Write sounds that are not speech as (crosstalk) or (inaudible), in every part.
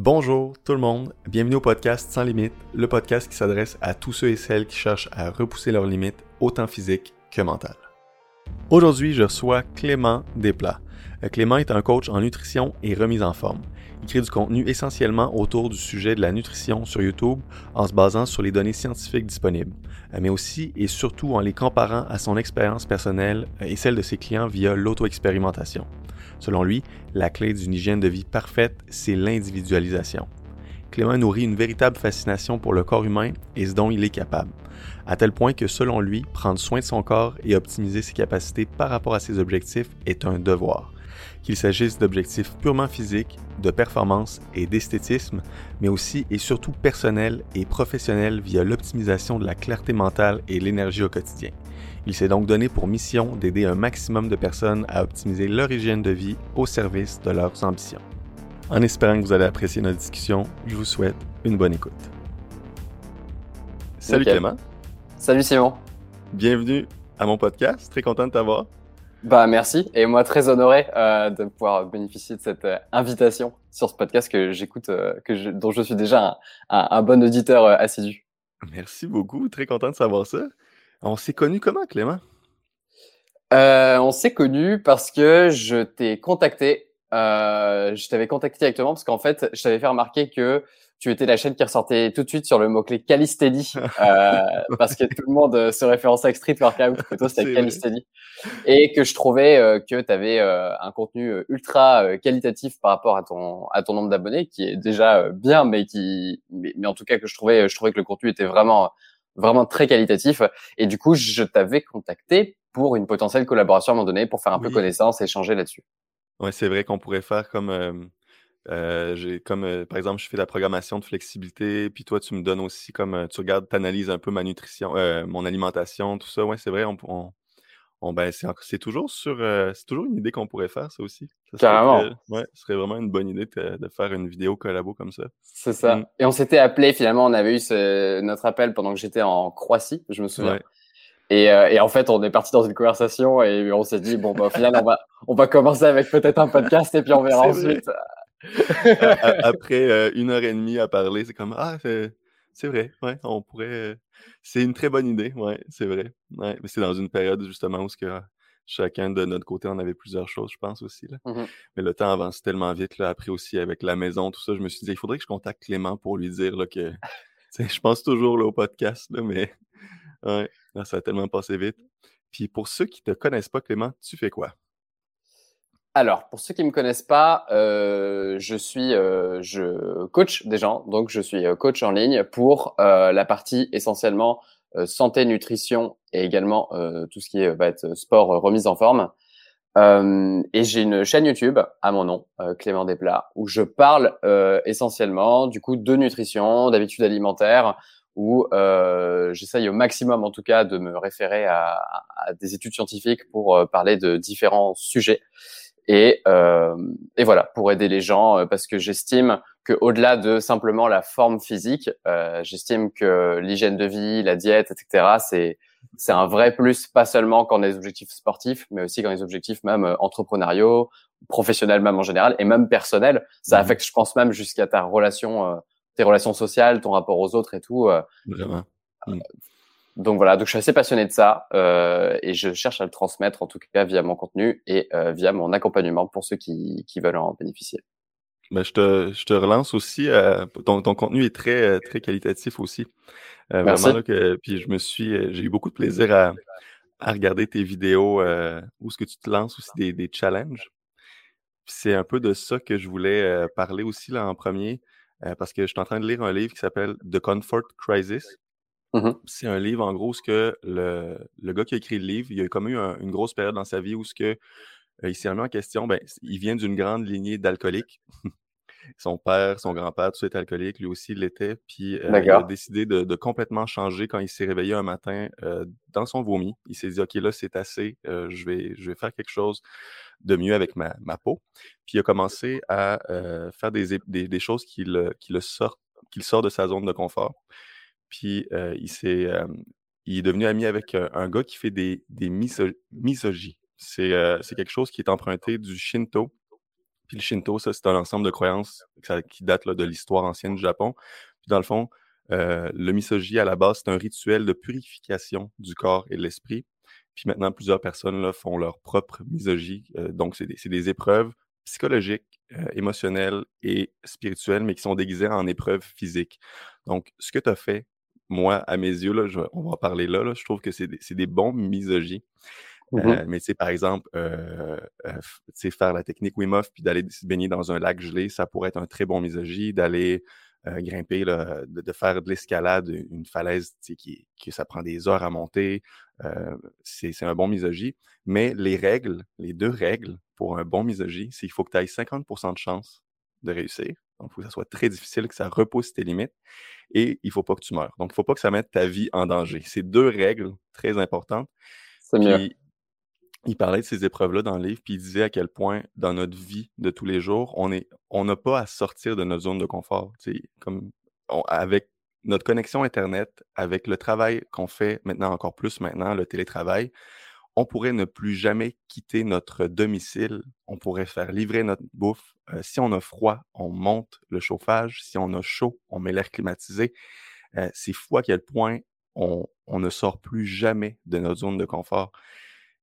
Bonjour tout le monde, bienvenue au podcast Sans Limites, le podcast qui s'adresse à tous ceux et celles qui cherchent à repousser leurs limites, autant physiques que mentales. Aujourd'hui, je reçois Clément Desplats. Euh, Clément est un coach en nutrition et remise en forme. Il crée du contenu essentiellement autour du sujet de la nutrition sur YouTube en se basant sur les données scientifiques disponibles, euh, mais aussi et surtout en les comparant à son expérience personnelle euh, et celle de ses clients via l'auto-expérimentation. Selon lui, la clé d'une hygiène de vie parfaite, c'est l'individualisation. Clément nourrit une véritable fascination pour le corps humain et ce dont il est capable, à tel point que selon lui, prendre soin de son corps et optimiser ses capacités par rapport à ses objectifs est un devoir. Qu'il s'agisse d'objectifs purement physiques, de performance et d'esthétisme, mais aussi et surtout personnels et professionnels via l'optimisation de la clarté mentale et l'énergie au quotidien. Il s'est donc donné pour mission d'aider un maximum de personnes à optimiser leur hygiène de vie au service de leurs ambitions. En espérant que vous allez apprécier notre discussion, je vous souhaite une bonne écoute. Salut Clément. Salut Simon. Bienvenue à mon podcast. Très content de t'avoir. Bah merci et moi très honoré euh, de pouvoir bénéficier de cette euh, invitation sur ce podcast que j'écoute, euh, que dont je suis déjà un, un bon auditeur assidu. Merci beaucoup, très content de savoir ça. On s'est connu comment, Clément? Euh, on s'est connu parce que je t'ai contacté. Euh, je t'avais contacté directement parce qu'en fait, je t'avais fait remarquer que tu étais la chaîne qui ressortait tout de suite sur le mot-clé Calistheny, (laughs) euh, parce que tout le monde se référençait avec Street Workout, toi c'était Calistheny, et que je trouvais que tu avais un contenu ultra qualitatif par rapport à ton à ton nombre d'abonnés, qui est déjà bien, mais qui mais, mais, en tout cas que je trouvais je trouvais que le contenu était vraiment vraiment très qualitatif. Et du coup, je t'avais contacté pour une potentielle collaboration à un moment donné, pour faire un peu connaissance et échanger là-dessus. Ouais, c'est vrai qu'on pourrait faire comme, euh, euh, j'ai comme euh, par exemple, je fais de la programmation de flexibilité, puis toi, tu me donnes aussi comme tu regardes, tu analyses un peu ma nutrition, mon alimentation, tout ça. Ouais, c'est vrai, on, on, on ben, c'est toujours sur, c'est toujours une idée qu'on pourrait faire, ça aussi. Carrément. ouais, ce serait vraiment une bonne idée de, faire une vidéo collabo comme ça. C'est ça. Mm. Et on s'était appelé finalement, on avait eu ce, notre appel pendant que j'étais en Croatie, je me souviens. Et, euh, et, en fait, on est parti dans une conversation et on s'est dit bon, bah, au final, on va, on va commencer avec peut-être un podcast et puis on (laughs) verra ensuite. (laughs) Après euh, une heure et demie à parler, c'est comme ah, c'est vrai, ouais, on pourrait. C'est une très bonne idée, ouais, c'est vrai. Ouais, mais c'est dans une période justement où ce que chacun de notre côté, on avait plusieurs choses, je pense aussi. Là. Mmh mais le temps avance tellement vite. Là. Après aussi, avec la maison, tout ça, je me suis dit, il faudrait que je contacte Clément pour lui dire là, que je pense toujours là, au podcast, là, mais (laughs) ouais, ça a tellement passé vite. Puis pour ceux qui ne te connaissent pas, Clément, tu fais quoi? Alors, pour ceux qui me connaissent pas, euh, je suis, euh, je coach des gens, donc je suis euh, coach en ligne pour euh, la partie essentiellement euh, santé, nutrition et également euh, tout ce qui va être sport, remise en forme. et j'ai une chaîne YouTube à mon nom, Clément Desplats, où je parle essentiellement du coup de nutrition, d'habitudes alimentaires, où j'essaye au maximum en tout cas de me référer à, à des études scientifiques pour parler de différents sujets. Et, euh, et voilà, pour aider les gens, euh, parce que j'estime que au-delà de simplement la forme physique, euh, j'estime que l'hygiène de vie, la diète, etc., c'est c'est un vrai plus, pas seulement quand on a des objectifs sportifs, mais aussi quand on a des objectifs même euh, entrepreneuriaux, professionnels même en général, et même personnels. Ça mmh affecte, je pense même jusqu'à ta relation, euh, tes relations sociales, ton rapport aux autres et tout. Vraiment. Donc voilà, donc je suis assez passionné de ça euh, et je cherche à le transmettre en tout cas via mon contenu et euh, via mon accompagnement pour ceux qui, qui veulent en bénéficier. Ben, je, te, je te relance aussi. Euh, ton, ton contenu est très, très qualitatif aussi. Merci. Vraiment, que, puis je me suis, j'ai eu beaucoup de plaisir à, à regarder tes vidéos où ce que tu te lances aussi des, des challenges. C'est un peu de ça que je voulais parler aussi là en premier, parce que je suis en train de lire un livre qui s'appelle The Comfort Crisis. Mmh c'est un livre, en gros, ce que le, le, gars qui a écrit le livre, il a comme eu une grosse période dans sa vie où ce que, euh, il s'est remis en question, ben, il vient d'une grande lignée d'alcooliques. (laughs) son père, son grand-père, tout ça est alcoolique, lui aussi l'était, puis euh, il a décidé de, de, complètement changer quand il s'est réveillé un matin euh, dans son vomi. Il s'est dit, OK, là, c'est assez, je, vais, je vais faire quelque chose de mieux avec ma, ma peau. Puis il a commencé à faire des, des, des, choses qui le, qui le sortent, qui le sort de sa zone de confort. Puis euh, il s'est, euh, il est devenu ami avec euh, un gars qui fait des, des miso C'est, quelque chose qui est emprunté du Shinto. Puis le Shinto, ça, c'est un ensemble de croyances qui date de l'histoire ancienne du Japon. Puis dans le fond, le misogi, à la base, c'est un rituel de purification du corps et de l'esprit. Puis maintenant, plusieurs personnes là, font leur propre misogi. Euh, donc, c'est des, des, épreuves psychologiques, émotionnelles et spirituelles, mais qui sont déguisées en épreuves physiques. Donc, ce que tu as fait, moi, à mes yeux, là, on va en parler là, là, je trouve que c'est des, des, bons misogis. Mmh euh, mais sais, par exemple, euh, euh, faire la technique Wim Hof puis d'aller se baigner dans un lac gelé, ça pourrait être un très bon misogie. D'aller grimper, là, de, faire de l'escalade, une falaise qui, qui ça prend des heures à monter, c'est un bon misogie. Mais les règles, les deux règles pour un bon misogie, c'est qu'il faut que tu ailles 50% de chance de réussir. Donc, il faut que ça soit très difficile, que ça repousse tes limites. Et il ne faut pas que tu meurs. Donc, il ne faut pas que ça mette ta vie en danger. C'est deux règles très importantes. C'est mieux il parlait de ces épreuves-là dans le livre, puis il disait à quel point, dans notre vie de tous les jours, on est, on n'a pas à sortir de notre zone de confort. Comme avec notre connexion Internet, avec le travail qu'on fait maintenant encore plus maintenant, le télétravail, on pourrait ne plus jamais quitter notre domicile. On pourrait faire livrer notre bouffe. Euh, si on a froid, on monte le chauffage. Si on a chaud, on met l'air climatisé. Euh, c'est fou à quel point on, ne sort plus jamais de notre zone de confort.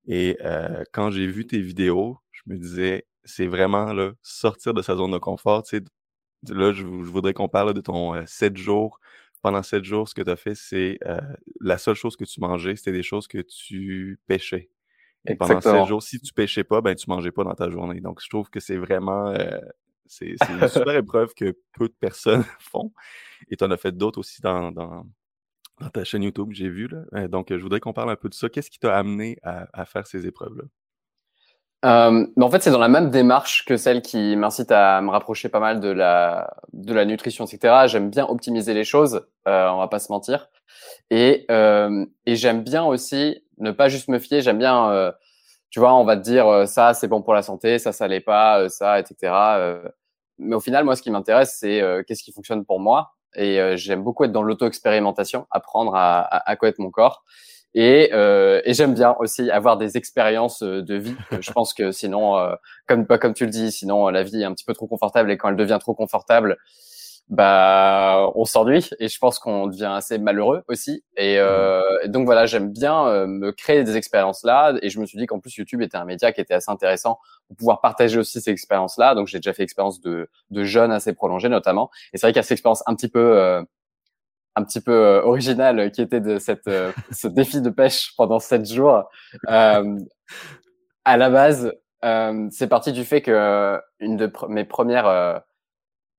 Et euh, quand j'ai vu tes vidéos, je me disais, c'est vraiment sortir de sa zone de confort. Là, je, voudrais qu'on parle de ton 7 euh, jours. Pendant 7 jours, ce que tu as fait, c'est euh, la seule chose que tu mangeais, c'était des choses que tu pêchais. Et pendant 7 jours, si tu pêchais pas, ben tu mangeais pas dans ta journée. Donc, je trouve que c'est vraiment c'est une (laughs) super épreuve que peu de personnes (laughs) font. Et tu en as fait d'autres aussi dans, dans, dans ta chaîne YouTube, j'ai vu. Là. Euh, donc, je voudrais qu'on parle un peu de ça. Qu'est-ce qui t'a amené à, faire ces épreuves-là? Euh, en fait, c'est dans la même démarche que celle qui m'incite à me rapprocher pas mal de la, de la nutrition, etc. J'aime bien optimiser les choses, euh, on va pas se mentir. Et, euh, et j'aime bien aussi ne pas juste me fier, j'aime bien, euh, tu vois, on va te dire ça, c'est bon pour la santé, ça, ça l'est pas, ça, etc. mais au final, moi, ce qui m'intéresse, c'est qu'est-ce qui fonctionne pour moi et euh, j'aime beaucoup être dans l'auto-expérimentation, apprendre à, à, à, connaître mon corps. Et, euh, et j'aime bien aussi avoir des expériences euh, de vie. Je pense que sinon, euh, comme comme tu le dis, sinon la vie est un petit peu trop confortable et quand elle devient trop confortable, bah on s'ennuie et je pense qu'on devient assez malheureux aussi. Et, euh, donc voilà j'aime bien euh, me créer des expériences là et je me suis dit qu'en plus YouTube était un média qui était assez intéressant pour pouvoir partager aussi ces expériences là. Donc j'ai déjà fait expérience de de jeunes assez prolongées notamment. Et c'est vrai qu'il y a cette expérience un petit peu euh, un petit peu euh, originale qui était de cette (laughs) ce défi de pêche pendant sept jours. À la base c'est parti du fait que une de mes premières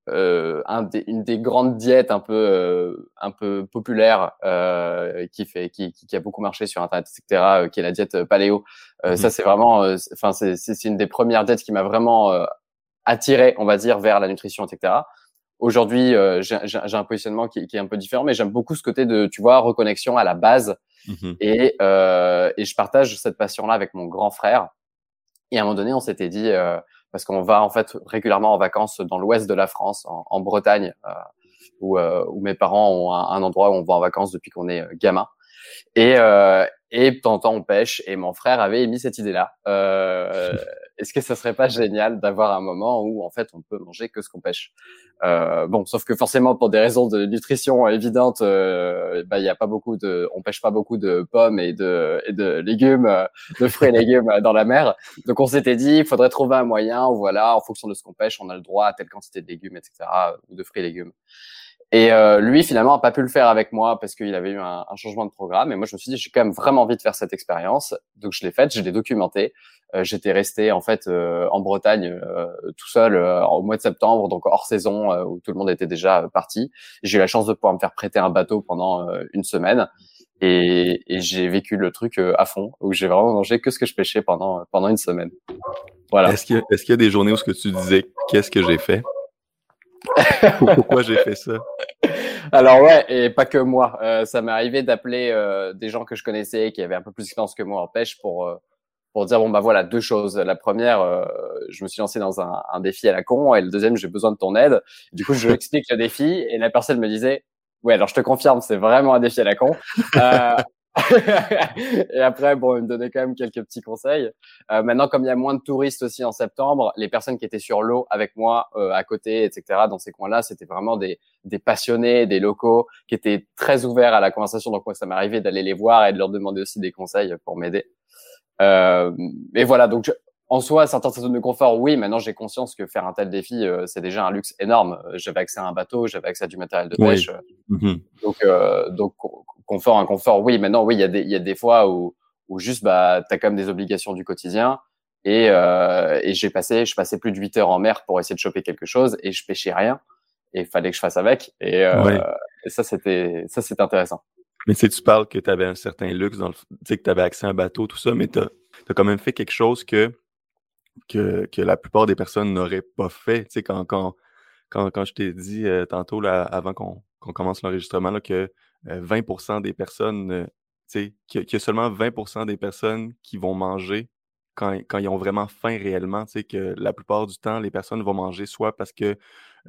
euh, un des, une des grandes diètes un peu euh, un peu populaires euh, qui fait qui, qui, a beaucoup marché sur internet etc euh, qui est la diète paléo mmh ça c'est vraiment enfin c'est c'est une des premières diètes qui m'a vraiment attiré on va dire vers la nutrition etc aujourd'hui j'ai j'ai un positionnement qui, qui, est un peu différent mais j'aime beaucoup ce côté de tu vois reconnexion à la base. Mmh et et je partage cette passion là avec mon grand frère. Et à un moment donné on s'était dit parce qu'on va en fait régulièrement en vacances dans l'ouest de la France, en, en Bretagne, euh, où, euh, où, mes parents ont un, endroit où on va en vacances depuis qu'on est euh, gamin. Et, euh, et de on pêche. Et mon frère avait émis cette idée-là. Euh, Est-ce que ça serait pas génial d'avoir un moment où en fait on peut manger que ce qu'on pêche? Euh, Bon, sauf que forcément pour des raisons de nutrition évidentes, euh, bah il y a pas beaucoup de, on pêche pas beaucoup de pommes et de, et de légumes, euh, de fruits et légumes dans la mer. Donc on s'était dit, il faudrait trouver un moyen où voilà, en fonction de ce qu'on pêche, on a le droit à telle quantité de légumes, etc. ou de fruits et légumes. Et euh, lui, finalement, a pas pu le faire avec moi parce qu'il avait eu un, un, changement de programme. Et moi, je me suis dit, j'ai quand même vraiment envie de faire cette expérience. Donc, je l'ai faite, je l'ai documentée. Euh, J'étais resté en fait euh, en Bretagne euh, tout seul euh, au mois de septembre, donc hors saison où tout le monde était déjà parti. J'ai eu la chance de pouvoir me faire prêter un bateau pendant une semaine. Et, et j'ai vécu le truc à fond, où j'ai vraiment mangé que ce que je pêchais pendant pendant une semaine. Voilà. Est-ce qu'il y, est qu'il y, a des journées où ce que tu disais qu'est-ce que j'ai fait? (laughs) pourquoi j'ai fait ça? Alors ouais, et pas que moi. Euh, ça m'est arrivé d'appeler euh, des gens que je connaissais qui avaient un peu plus d'expérience que moi en pêche pour euh, pour dire bon bah voilà deux choses. La première, euh, je me suis lancé dans un, un, défi à la con, et le deuxième, j'ai besoin de ton aide. Du coup, je (laughs) lui explique le défi, et la personne me disait ouais alors je te confirme, c'est vraiment un défi à la con. Et après, bon, il me donnait quand même quelques petits conseils. Euh, maintenant, comme il y a moins de touristes aussi en septembre, les personnes qui étaient sur l'eau avec moi, euh, à côté, etc., dans ces coins-là, c'était vraiment des, des passionnés, des locaux qui étaient très ouverts à la conversation. Donc moi, ça m'arrivait d'aller les voir et de leur demander aussi des conseils pour m'aider. Euh, et voilà, donc en soi, certaines zones de confort, oui. Maintenant, j'ai conscience que faire un tel défi, euh, c'est déjà un luxe énorme. J'avais accès à un bateau, j'avais accès à du matériel de pêche. Mm-hmm. Donc, euh, donc confort, inconfort, oui. Maintenant, oui, il y a des, il y a des fois où, où juste, bah, t'as quand même des obligations du quotidien. Et, euh, et j'ai passé, je passais plus de 8 heures en mer pour essayer de choper quelque chose et je pêchais rien. Et il fallait que je fasse avec. Et, euh, et ça, c'était, ça, c'est intéressant. Mais tu sais, tu parles que tu avais un certain luxe, dans le, tu sais, que tu avais accès à un bateau, tout ça, mais tu as, as, quand même fait quelque chose que, que, que la plupart des personnes n'auraient pas fait. Tu sais, quand, quand, quand, quand je t'ai dit euh, tantôt, là, avant qu'on commence l'enregistrement, que 20% des personnes, tu sais, qu'il y, a seulement 20% des personnes qui vont manger quand, quand, ils ont vraiment faim réellement, tu sais, que la plupart du temps, les personnes vont manger soit parce que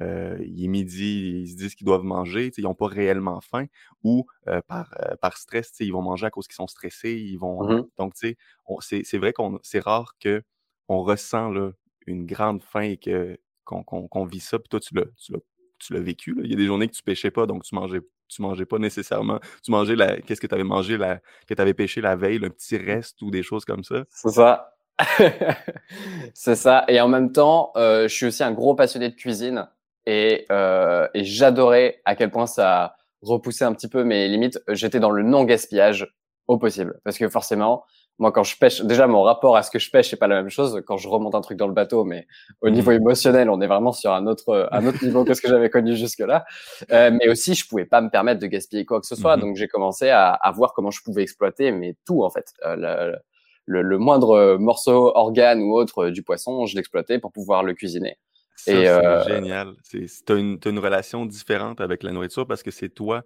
euh, il est midi, ils se disent qu'ils doivent manger, ils n'ont pas réellement faim, ou euh, par, euh, par stress, ils vont manger à cause qu'ils sont stressés, ils vont. Mmh donc, tu sais, c'est vrai qu'on c'est rare qu'on ressent là, une grande faim et que qu'on vit ça. Puis toi, tu l'as vécu. Là. Il y a des journées que tu pêchais pas, donc tu mangeais tu mangeais pas nécessairement. Tu mangeais la. Qu'est-ce que tu avais mangé la, que tu avais pêché la veille, un petit reste ou des choses comme ça? C'est ça. (laughs) c'est ça. Et en même temps, euh, je suis aussi un gros passionné de cuisine et, euh, et j'adorais à quel point ça repoussait un petit peu mes limites. J'étais dans le non-gaspillage au possible parce que forcément, moi, quand je pêche, déjà, mon rapport à ce que je pêche, c'est pas la même chose quand je remonte un truc dans le bateau, mais au niveau mmh. émotionnel, on est vraiment sur un autre, un autre niveau que ce que j'avais connu jusque-là. Euh, mais aussi, je pouvais pas me permettre de gaspiller quoi que ce soit. Mmh. Donc, j'ai commencé à, à, voir comment je pouvais exploiter, mais tout, en fait. Euh, le, le, moindre morceau, organe ou autre du poisson, je l'exploitais pour pouvoir le cuisiner. Ça, c'est euh... génial. Tu as une, une relation différente avec la nourriture parce que c'est toi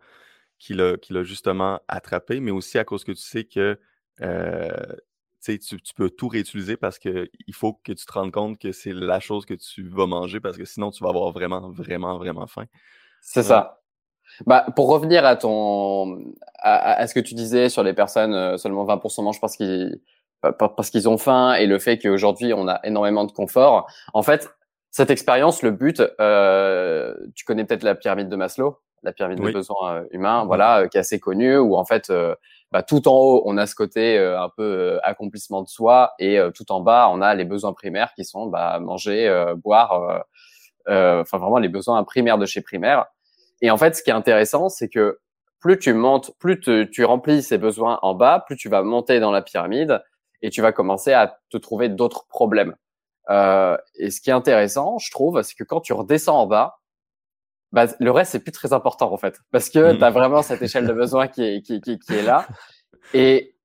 qui l'a justement attrapé, mais aussi à cause que tu sais que euh, tu, tu, peux tout réutiliser parce qu'il faut que tu te rendes compte que c'est la chose que tu vas manger parce que sinon tu vas avoir vraiment, vraiment, vraiment faim. C'est ça. Bah, pour revenir à ton à, à, ce que tu disais sur les personnes, euh, seulement 20% mangent parce qu'ils parce qu'ils ont faim et le fait qu'aujourd'hui on a énormément de confort. En fait, cette expérience, le but, euh, tu connais peut-être la pyramide de Maslow, la pyramide des besoins euh, humains, voilà, qui est assez connue, où en fait bah, tout en haut, on a ce côté euh, un peu euh, accomplissement de soi, et euh, tout en bas, on a les besoins primaires qui sont bah, manger, boire, enfin vraiment les besoins primaires de chez primaire. Et en fait, ce qui est intéressant, c'est que plus tu montes, plus tu remplis ces besoins en bas, plus tu vas monter dans la pyramide et tu vas commencer à te trouver d'autres problèmes. Euh, et ce qui est intéressant, je trouve, c'est que quand tu redescends en bas, bah, le reste, c'est plus très important, en fait. Parce que mmh. tu as vraiment cette échelle de besoin qui est, qui, qui, qui est là. Et,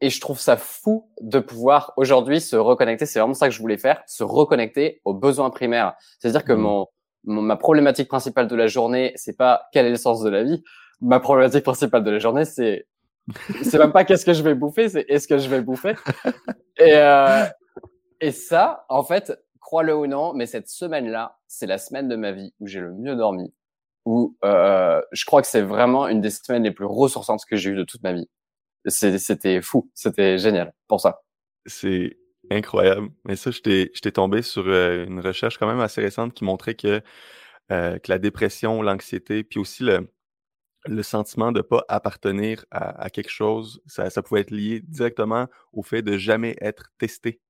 et je trouve ça fou de pouvoir aujourd'hui se reconnecter. C'est vraiment ça que je voulais faire, se reconnecter aux besoins primaires. C'est-à-dire que mmh. mon, mon, ma problématique principale de la journée, c'est pas quel est le sens de la vie. Ma problématique principale de la journée, c'est c'est même pas qu'est-ce que je vais bouffer, c'est est-ce que je vais bouffer. Et, euh, et ça, en fait, crois-le ou non, mais cette semaine-là, c'est la semaine de ma vie où j'ai le mieux dormi, où euh, je crois que c'est vraiment une des semaines les plus ressourçantes que j'ai eues de toute ma vie. C'était fou, c'était génial pour ça. C'est incroyable. Mais ça, je t'ai tombé sur euh, une recherche quand même assez récente qui montrait que, euh, la dépression, l'anxiété, puis aussi le, sentiment de ne pas appartenir à, à quelque chose, ça, ça, pouvait être lié directement au fait de jamais être testé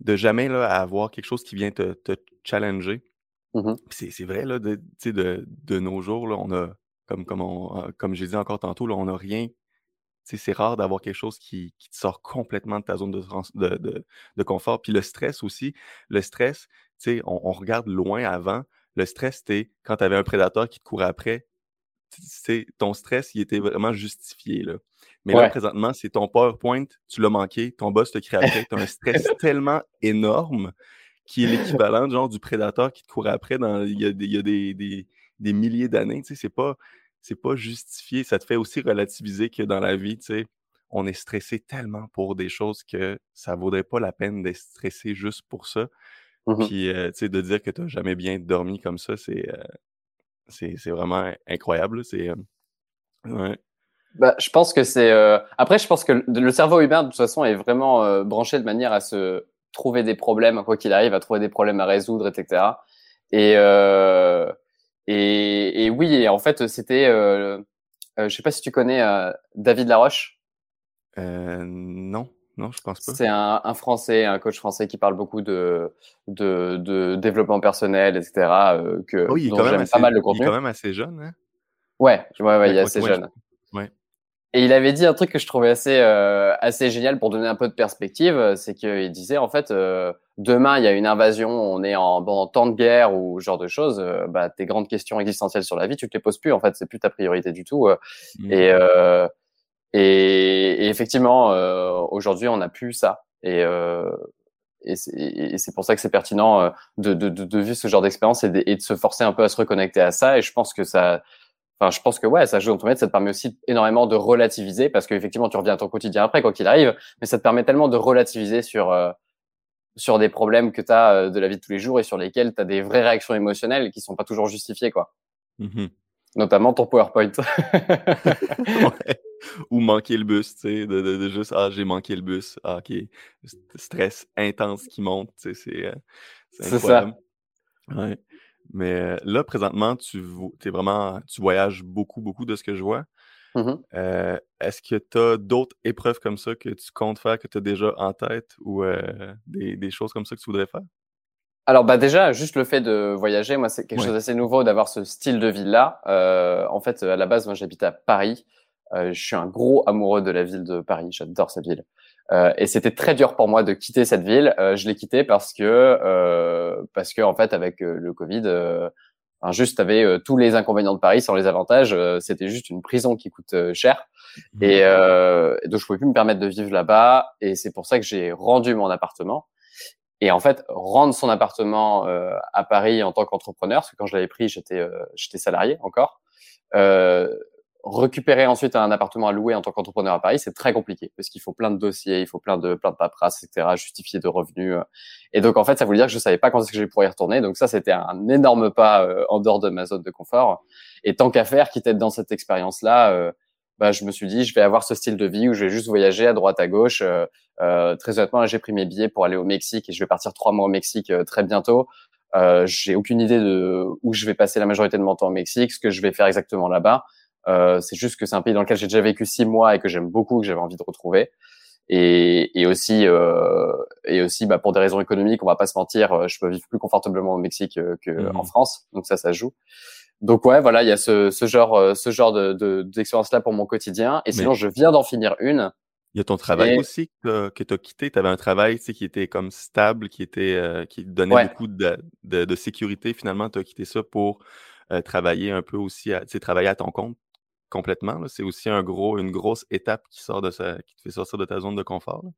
de jamais là, avoir quelque chose qui vient te, te challenger. Mmh C'est vrai, là, de, de, de nos jours, là, on a, comme, comme, on, comme j'ai dit encore tantôt, là, on n'a rien. C'est rare d'avoir quelque chose qui, qui, te sort complètement de ta zone de, de, de, de confort. Puis le stress aussi, le stress, on, on regarde loin avant. Le stress, c'était quand tu avais un prédateur qui te courait après, ton stress, il était vraiment justifié. Là. Mais là, présentement, c'est ton PowerPoint, tu l'as manqué, ton boss te crie après, tu as un stress (laughs) tellement énorme qui est l'équivalent genre du prédateur qui te court après dans il y a, il y a des, des, des, milliers d'années. Tu sais, c'est pas, c'est pas justifié. Ça te fait aussi relativiser que dans la vie, tu sais, on est stressé tellement pour des choses que ça vaudrait pas la peine d'être stressé juste pour ça. Mmh Puis, euh, tu sais, de dire que tu n'as jamais bien dormi comme ça, c'est, euh, c'est vraiment incroyable. C'est. Euh, ouais. Bah, je pense que c'est. Euh... Après, je pense que le cerveau humain, de toute façon, est vraiment euh, branché de manière à se trouver des problèmes, quoi qu'il arrive, à trouver des problèmes à résoudre, etc. Et euh... et, et oui, et en fait, c'était. Euh... euh je sais pas si tu connais euh, David Laroche. Euh, non. Non, je pense pas. C'est un, un, Français, un coach français qui parle beaucoup de, de, de développement personnel, etc. Euh, que, oh, assez, pas mal le contenu. Il est quand même assez jeune, hein Ouais, ouais, ouais, il est assez jeune. Et il avait dit un truc que je trouvais assez euh, assez génial pour donner un peu de perspective, euh, c'est qu'il disait en fait euh, demain il y a une invasion, on est en, en temps de guerre ou ce genre de choses, euh, bah tes grandes questions existentielles sur la vie, tu te les poses plus en fait, c'est plus ta priorité du tout. Mmh. Et, et, et effectivement aujourd'hui on n'a plus ça. Et et c'est pour ça que c'est pertinent de, de, de, de, vivre ce genre d'expérience et, et, de se forcer un peu à se reconnecter à ça. Et je pense que ça, Enfin, je pense que ouais, ça joue dans ton maître, ça te permet aussi énormément de relativiser parce qu'effectivement, tu reviens à ton quotidien après, quoi qu'il arrive, mais ça te permet tellement de relativiser sur euh, sur des problèmes que tu as euh, de la vie de tous les jours et sur lesquels tu as des vraies réactions émotionnelles qui sont pas toujours justifiées, quoi. Mmh Notamment ton PowerPoint. (laughs) (laughs) ouais. Ou manquer le bus, tu sais, de, de, de, juste ah j'ai manqué le bus, ah ok, stress intense qui monte, tu sais, c'est euh, c'est ça. Ouais. Mais là, présentement, tu, es vraiment, tu voyages beaucoup, beaucoup de ce que je vois. Mmh euh, Est-ce que tu as d'autres épreuves comme ça que tu comptes faire, que tu as déjà en tête ou euh, des, des, choses comme ça que tu voudrais faire? Alors bah déjà, juste le fait de voyager, moi c'est quelque chose d'assez nouveau d'avoir ce style de vie-là. Euh, en fait, à la base, moi j'habite à Paris. je suis un gros amoureux de la ville de Paris. J'adore cette ville. Euh, et c'était très dur pour moi de quitter cette ville. Euh, je l'ai quitté parce que euh, parce que en fait avec le Covid, juste avait tous les inconvénients de Paris sans les avantages. c'était juste une prison qui coûte cher. Mmh. Et, et, donc je pouvais plus me permettre de vivre là-bas. Et c'est pour ça que j'ai rendu mon appartement. Et en fait, rendre son appartement à Paris en tant qu'entrepreneur, parce que quand je l'avais pris, j'étais j'étais salarié encore. Euh, récupérer ensuite un appartement à louer en tant qu'entrepreneur à Paris, c'est très compliqué parce qu'il faut plein de dossiers, il faut plein de plein de paperasses, etc., justifier de revenus. Euh. Et donc en fait, ça voulait dire que je savais pas quand est-ce que je pourrais y retourner. Donc ça, c'était un énorme pas euh, en dehors de ma zone de confort. Et tant qu'à faire, quitte à être dans cette expérience-là, euh, bah, je me suis dit, je vais avoir ce style de vie où je vais juste voyager à droite à gauche. très honnêtement, j'ai pris mes billets pour aller au Mexique et je vais partir trois mois au Mexique très bientôt. Euh, j'ai aucune idée de où je vais passer la majorité de mon temps au Mexique, ce que je vais faire exactement là-bas. Euh, c'est juste que c'est un pays dans lequel j'ai déjà vécu six mois et que j'aime beaucoup, que j'avais envie de retrouver. Et, et aussi, euh, et aussi, bah, pour des raisons économiques, on va pas se mentir, euh, je peux vivre plus confortablement au Mexique euh, que mmh. en France, donc ça, ça joue. Donc ouais, voilà, il y a ce, ce genre, euh, ce genre de d'expérience là pour mon quotidien. Et sinon, je viens d'en finir une. Il y a ton travail aussi que, tu as quitté. Tu avais un travail qui était comme stable, qui était qui donnait beaucoup de, de, de, sécurité. Finalement, tu as quitté ça pour travailler un peu aussi, à, travailler à ton compte complètement. C'est aussi un gros, une grosse étape qui, sort de sa, qui te fait sortir de ta zone de confort. Là.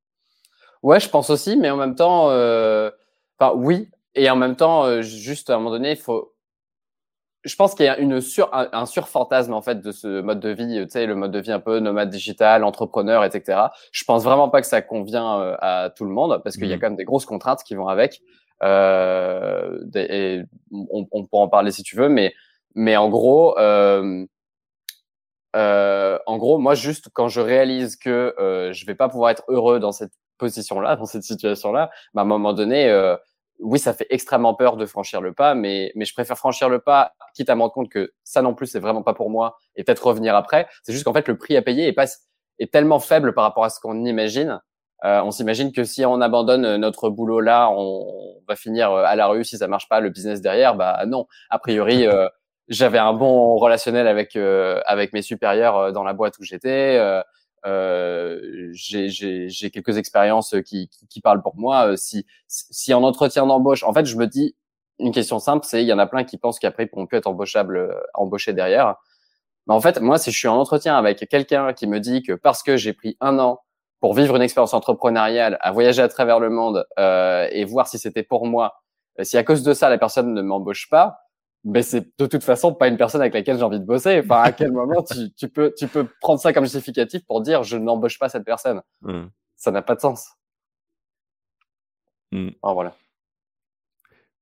Ouais, je pense aussi, mais en même temps, euh... enfin, oui, et en même temps, euh, juste à un moment donné, il faut. Je pense qu'il y a une sur, un, un surfantasme en fait de ce mode de vie, tu sais, le mode de vie un peu nomade digital, entrepreneur, etc. Je pense vraiment pas que ça convient euh, à tout le monde parce qu'il y a mmh. quand même des grosses contraintes qui vont avec. Euh, et on, on pourra en parler si tu veux, mais mais en gros, euh, euh, en gros, moi, juste quand je réalise que euh, je vais pas pouvoir être heureux dans cette position-là, dans cette situation-là, bah, à un moment donné, euh, oui, ça fait extrêmement peur de franchir le pas, mais, mais je préfère franchir le pas, quitte à me rendre compte que ça non plus, c'est vraiment pas pour moi, et peut-être revenir après. C'est juste qu'en fait, le prix à payer est, pas, est tellement faible par rapport à ce qu'on imagine. Euh, on s'imagine que si on abandonne notre boulot là, on va finir euh, à la rue si ça marche pas, le business derrière. Bah non, a priori, euh, j'avais un bon relationnel avec euh, avec mes supérieurs euh, dans la boîte où j'étais. Euh, euh j'ai quelques expériences qui, qui, qui, parlent pour moi. Si, si en entretien d'embauche, en fait, je me dis une question simple, c'est il y en a plein qui pensent qu'après ils pourront plus être embauchables, embauchés derrière. Mais en fait, moi, si je suis en entretien avec quelqu'un qui me dit que parce que j'ai pris un an pour vivre une expérience entrepreneuriale, à voyager à travers le monde euh, et voir si c'était pour moi, si à cause de ça la personne ne m'embauche pas, mais c'est de toute façon pas une personne avec laquelle j'ai envie de bosser. Enfin, à quel moment tu, (laughs) tu, peux, tu peux prendre ça comme justificatif pour dire je n'embauche pas cette personne? Mmh. Ça n'a pas de sens. Mmh. voilà.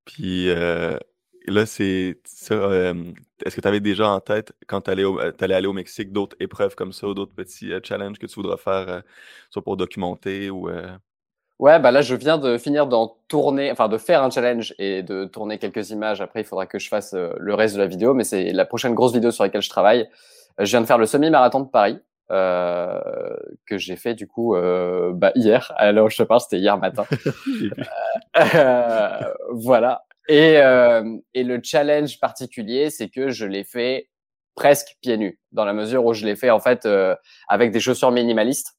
Puis, euh, là, c'est ça. Euh, est-ce que tu avais déjà en tête, quand tu allais, allais, aller au Mexique, d'autres épreuves comme ça, d'autres petits challenges que tu voudras faire, soit pour documenter ou. Ouais, bah là, je viens de finir d'en tourner, enfin de faire un challenge et de tourner quelques images. Après, il faudra que je fasse le reste de la vidéo, mais c'est la prochaine grosse vidéo sur laquelle je travaille. Je viens de faire le semi-marathon de Paris. Euh, que j'ai fait du coup euh, bah, hier. (laughs) Alors je te parle, c'était hier matin. (laughs) euh, (laughs) voilà. Et, euh, et le challenge particulier, c'est que je l'ai fait presque pieds nus, dans la mesure où je l'ai fait en fait euh, avec des chaussures minimalistes.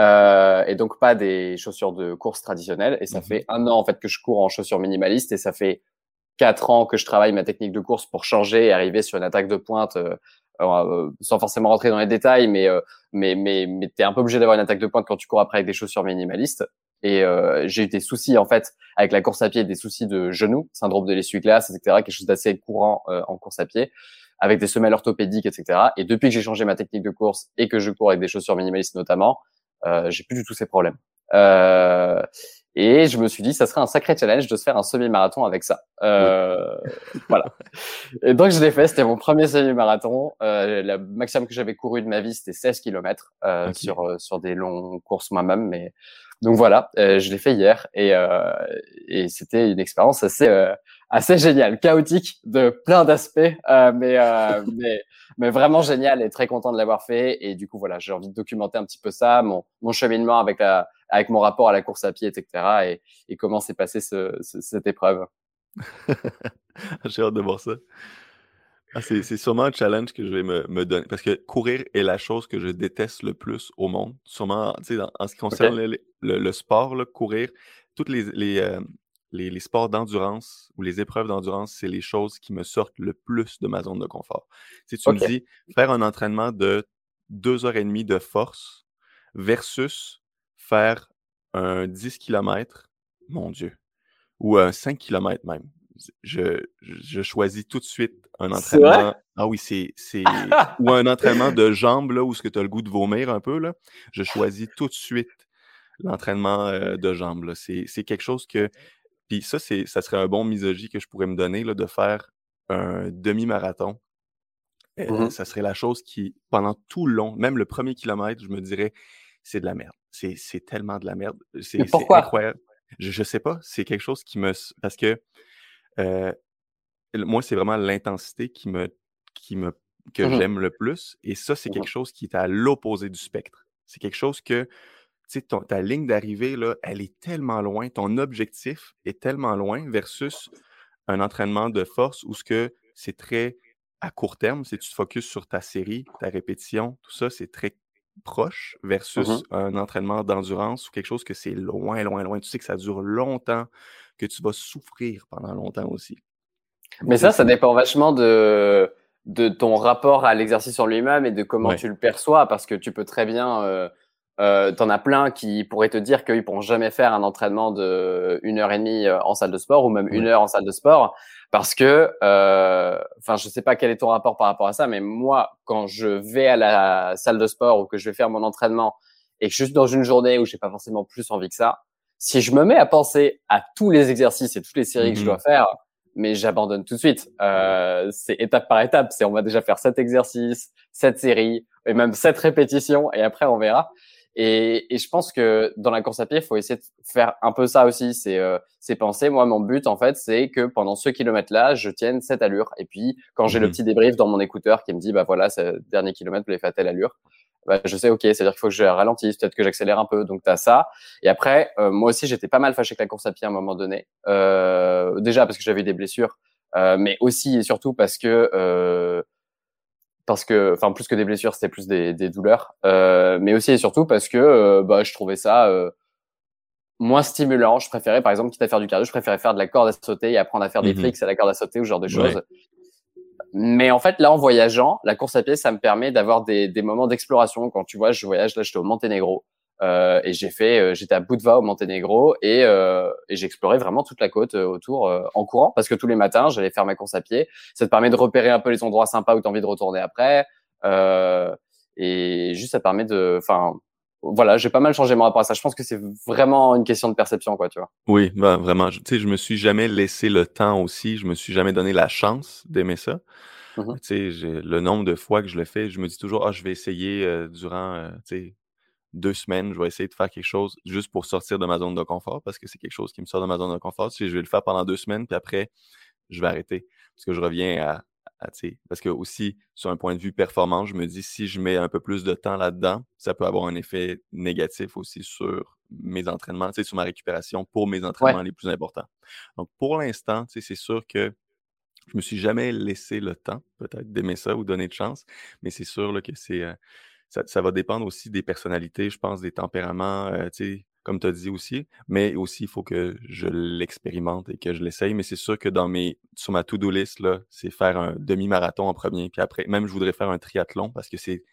Euh, et donc pas des chaussures de course traditionnelles. Et ça mhm. fait un an en fait que je cours en chaussures minimalistes et ça fait quatre ans que je travaille ma technique de course pour changer et arriver sur une attaque de pointe euh, euh, sans forcément rentrer dans les détails, mais euh, mais mais mais t'es un peu obligé d'avoir une attaque de pointe quand tu cours après avec des chaussures minimalistes. Et euh, j'ai eu des soucis en fait avec la course à pied, des soucis de genoux, syndrome de l'essuie-glace, etc. Quelque chose d'assez courant en course à pied, avec des semelles orthopédiques, etc. Et depuis que j'ai changé ma technique de course et que je cours avec des chaussures minimalistes notamment, euh, j'ai plus du tout ces problèmes. Euh, et je me suis dit, ça serait un sacré challenge de se faire un semi-marathon avec ça. Euh, voilà. (laughs) Et donc, je l'ai fait. C'était mon premier semi-marathon. Euh, la maximum que j'avais couru de ma vie, c'était 16 km euh, sur, euh, sur des longues courses moi-même. Mais donc voilà, euh, je l'ai fait hier et, euh, et c'était une expérience assez assez géniale, chaotique de plein d'aspects, mais, (laughs) mais mais vraiment génial et très content de l'avoir fait. Et du coup voilà, j'ai envie de documenter un petit peu ça, mon mon cheminement avec la avec mon rapport à la course à pied, etc. Et, comment s'est passée ce, cette épreuve. (laughs) J'ai hâte de voir ça. Ah, c'est, sûrement un challenge que je vais me, me, donner. Parce que courir est la chose que je déteste le plus au monde. Sûrement, tu sais, en, ce qui concerne le, le, sport, courir, toutes les, les, euh, les, les, sports d'endurance ou les épreuves d'endurance, c'est les choses qui me sortent le plus de ma zone de confort. Si tu me dis faire un entraînement de deux heures et demie de force versus faire un 10 km, mon Dieu, ou un 5 km même. Je, je choisis tout de suite un entraînement. Ah oui, c'est. ou un entraînement de jambes, là, où ce que tu as le goût de vomir un peu, là. Je choisis tout de suite l'entraînement euh, de jambes. C'est quelque chose que. Puis ça, ça serait un bon misogie que je pourrais me donner, là, de faire un demi-marathon. Euh, mmh ça serait la chose qui, pendant tout le long, même le premier kilomètre, je me dirais, c'est de la merde. C'est tellement de la merde. C'est incroyable. Je, je sais pas. C'est quelque chose qui me. Parce que euh, moi, c'est vraiment l'intensité qui me, qui me, que mmh j'aime le plus. Et ça, c'est mmh quelque chose qui est à l'opposé du spectre. C'est quelque chose que, tu sais, ta ligne d'arrivée, là, elle est tellement loin. Ton objectif est tellement loin versus un entraînement de force où ce que c'est très à court terme, si tu te focuses sur ta série, ta répétition, tout ça, c'est très proche versus un entraînement d'endurance ou quelque chose que c'est loin, loin, loin. Tu sais que ça dure longtemps, que tu vas souffrir pendant longtemps aussi. Mais ça, ça dépend vachement de, de ton rapport à l'exercice en lui-même et de comment tu le perçois, parce que tu peux très bien, euh, euh, t'en as plein qui pourraient te dire qu'ils pourront jamais faire un entraînement de une heure et demie euh, en salle de sport ou même une heure en salle de sport parce que, euh, enfin, je sais pas quel est ton rapport par rapport à ça, mais moi, quand je vais à la salle de sport ou que je vais faire mon entraînement et que je suis dans une journée où j'ai pas forcément plus envie que ça, si je me mets à penser à tous les exercices et toutes les séries que je mmh dois faire, mais j'abandonne tout de suite. Euh, c'est étape par étape. C'est on va déjà faire sept exercices, sept séries et même sept répétitions et après on verra. Et, et, je pense que dans la course à pied, il faut essayer de faire un peu ça aussi. C'est euh, penser. Moi, mon but, en fait, c'est que pendant ce kilomètre-là, je tienne cette allure. Et puis, quand j'ai le mmh petit débrief dans mon écouteur qui me dit, bah voilà, ce dernier kilomètre, vous l'avez fait à telle allure, bah, je sais, ok, c'est-à-dire qu'il faut que je ralentisse, peut-être que j'accélère un peu. Donc, tu as ça. Et après, euh, moi aussi, j'étais pas mal fâché avec la course à pied à un moment donné. Euh, déjà parce que j'avais des blessures, euh, mais aussi et surtout parce que euh, parce que, enfin, plus que des blessures, c'était plus des, des douleurs, euh, mais aussi et surtout parce que euh, bah, je trouvais ça euh, moins stimulant. Je préférais, par exemple, quitte à faire du cardio, je préférais faire de la corde à sauter et apprendre à faire des mmh tricks à la corde à sauter ou ce genre de choses. Mais en fait, là, en voyageant, la course à pied, ça me permet d'avoir des, des moments d'exploration. Quand tu vois, je voyage, là, j'étais au Monténégro. Euh, et j'ai fait, euh, j'étais à Budva au Monténégro et, euh, et j'explorais vraiment toute la côte euh, autour euh, en courant parce que tous les matins j'allais faire ma course à pied. Ça te permet de repérer un peu les endroits sympas où tu as envie de retourner après et juste ça permet de, enfin voilà, j'ai pas mal changé mon rapport à ça. Je pense que c'est vraiment une question de perception, quoi, tu vois. Oui, ben, vraiment. Tu sais, je me suis jamais laissé le temps aussi. Je me suis jamais donné la chance d'aimer ça. Mmh tu sais, le nombre de fois que je le fais, je me dis toujours, ah, je vais essayer euh, durant, euh, tu sais, deux semaines, je vais essayer de faire quelque chose juste pour sortir de ma zone de confort parce que c'est quelque chose qui me sort de ma zone de confort. Sais, je vais le faire pendant deux semaines, puis après, je vais arrêter parce que je reviens à, parce que aussi, sur un point de vue performance, je me dis si je mets un peu plus de temps là-dedans, ça peut avoir un effet négatif aussi sur mes entraînements, sur ma récupération pour mes entraînements les plus importants. Donc, pour l'instant, c'est sûr que je me suis jamais laissé le temps, peut-être, d'aimer ça ou donner de chance, mais c'est sûr que c'est. Euh, ça, va dépendre aussi des personnalités, je pense, des tempéraments. Euh, sais comme tu as dit aussi. Mais aussi, il faut que je l'expérimente et que je l'essaye. Mais c'est sûr que dans mes, sur ma to-do list, là, c'est faire un demi-marathon en premier. Puis après, même, je voudrais faire un triathlon parce que c'est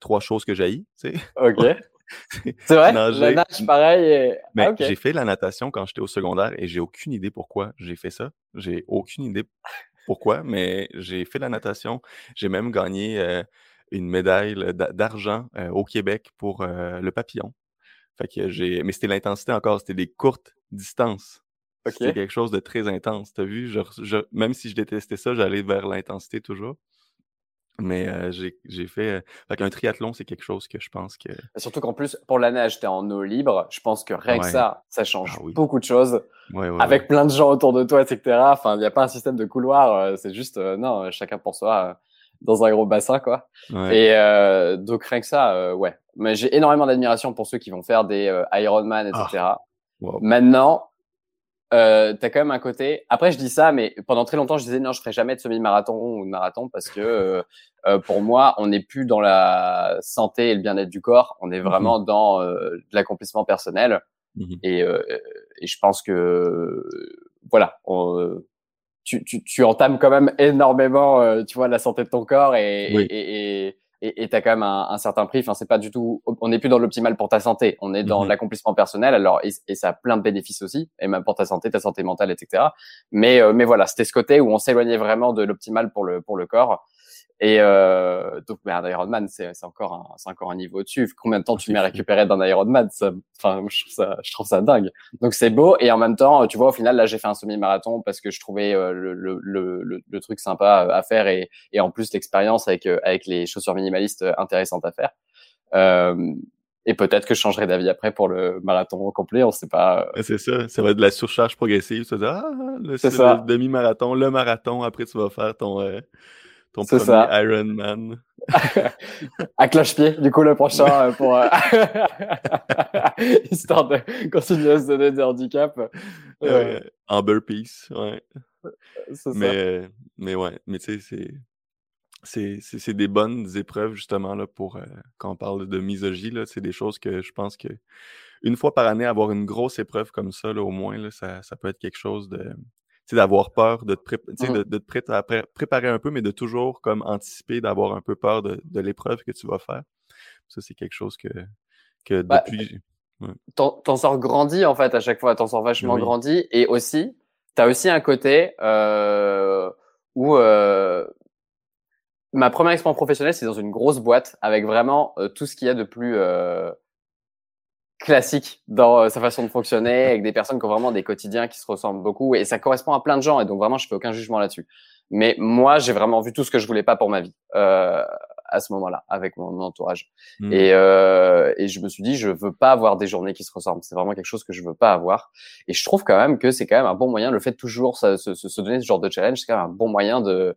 trois choses que j'ai. OK. (laughs) c'est vrai? La nage, pareil. Mais ah, j'ai fait la natation quand j'étais au secondaire et j'ai aucune idée pourquoi j'ai fait ça. J'ai aucune idée pourquoi, mais j'ai fait la natation. J'ai même gagné euh, une médaille d'argent euh, au Québec pour euh, le papillon. Fait que j'ai. Mais c'était l'intensité encore, c'était des courtes distances. C'était quelque chose de très intense. T'as vu? Même si je détestais ça, j'allais vers l'intensité toujours. Mais euh, j'ai fait. Euh... Fait qu'un triathlon, c'est quelque chose que je pense que. Surtout qu'en plus, pour la nage, t'es en eau libre. Je pense que rien que ça, ça change ah beaucoup de choses. avec plein de gens autour de toi, etc. Enfin, il n'y a pas un système de couloir. C'est juste, euh, non, chacun pour soi dans un gros bassin, quoi. Et donc, rien que ça, ouais, mais j'ai énormément d'admiration pour ceux qui vont faire des euh, Ironman, etc. Ah. Maintenant, euh, tu as quand même un côté. Après, je dis ça, mais pendant très longtemps, je disais non, je ferai jamais de semi-marathon ou de marathon parce que euh, euh pour moi, on n'est plus dans la santé et le bien-être du corps. On est mmh vraiment dans euh, l'accomplissement personnel. Mmh et, et, je pense que voilà, on, tu, tu, tu, entames quand même énormément, tu vois, la santé de ton corps et, et, et et as quand même un, un, certain prix. Enfin, c'est pas du tout, on n'est plus dans l'optimal pour ta santé. On est dans mhm. l'accomplissement personnel. Alors, et, ça a plein de bénéfices aussi, et même pour ta santé, ta santé mentale, etc. Mais, euh, mais voilà, c'était ce côté où on s'éloignait vraiment de l'optimal pour le pour le corps. Et euh, donc, mais un Ironman, c'est encore un, c'est encore un niveau au-dessus. Combien de temps tu mets récupérer d'un Ironman ça, Enfin, je trouve ça, je trouve ça dingue. Donc c'est beau. Et en même temps, tu vois, au final, là, j'ai fait un semi-marathon parce que je trouvais euh, le, le, le, le, truc sympa à faire et, et en plus l'expérience avec euh, avec les chaussures minimalistes euh, intéressantes à faire. Euh, et peut-être que je changerai d'avis après pour le marathon complet, on sait pas. C'est ça, ça va être de la surcharge progressive. Tu vas dire, ah, le, demi-marathon, le marathon, après tu vas faire ton, ton premier ça. Iron Man. (laughs) à cloche-pied, du coup, le prochain, euh, pour, euh, (laughs) histoire de continuer à se donner des handicaps. Euh... en burpees, ouais. Mais, mais ouais, mais tu sais, c'est. C'est des bonnes épreuves, justement, là, pour quand on parle de misogynie. C'est des choses que je pense que une fois par année, avoir une grosse épreuve comme ça, là, au moins, là, ça, ça peut être quelque chose de, d'avoir peur, de te, mmh. de, de te préparer un peu, mais de toujours comme anticiper, d'avoir un peu peur de, de l'épreuve que tu vas faire. Ça, c'est quelque chose que, que bah, depuis. T'en sors grandi, en fait, à chaque fois. T'en sors vachement grandi. Et aussi, t'as aussi un côté euh, où euh, ma première expérience professionnelle, c'est dans une grosse boîte avec vraiment euh, tout ce qu'il y a de plus euh, classique dans euh, sa façon de fonctionner, avec des personnes qui ont vraiment des quotidiens qui se ressemblent beaucoup, et ça correspond à plein de gens, et donc vraiment, je fais aucun jugement là-dessus. Mais moi, j'ai vraiment vu tout ce que je voulais pas pour ma vie euh, à ce moment-là, avec mon, entourage. Hmm. Et, euh, et je me suis dit, je veux pas avoir des journées qui se ressemblent. C'est vraiment quelque chose que je veux pas avoir. Et je trouve quand même que c'est quand même un bon moyen, le fait de toujours se, se, se donner ce genre de challenge, c'est quand même un bon moyen de,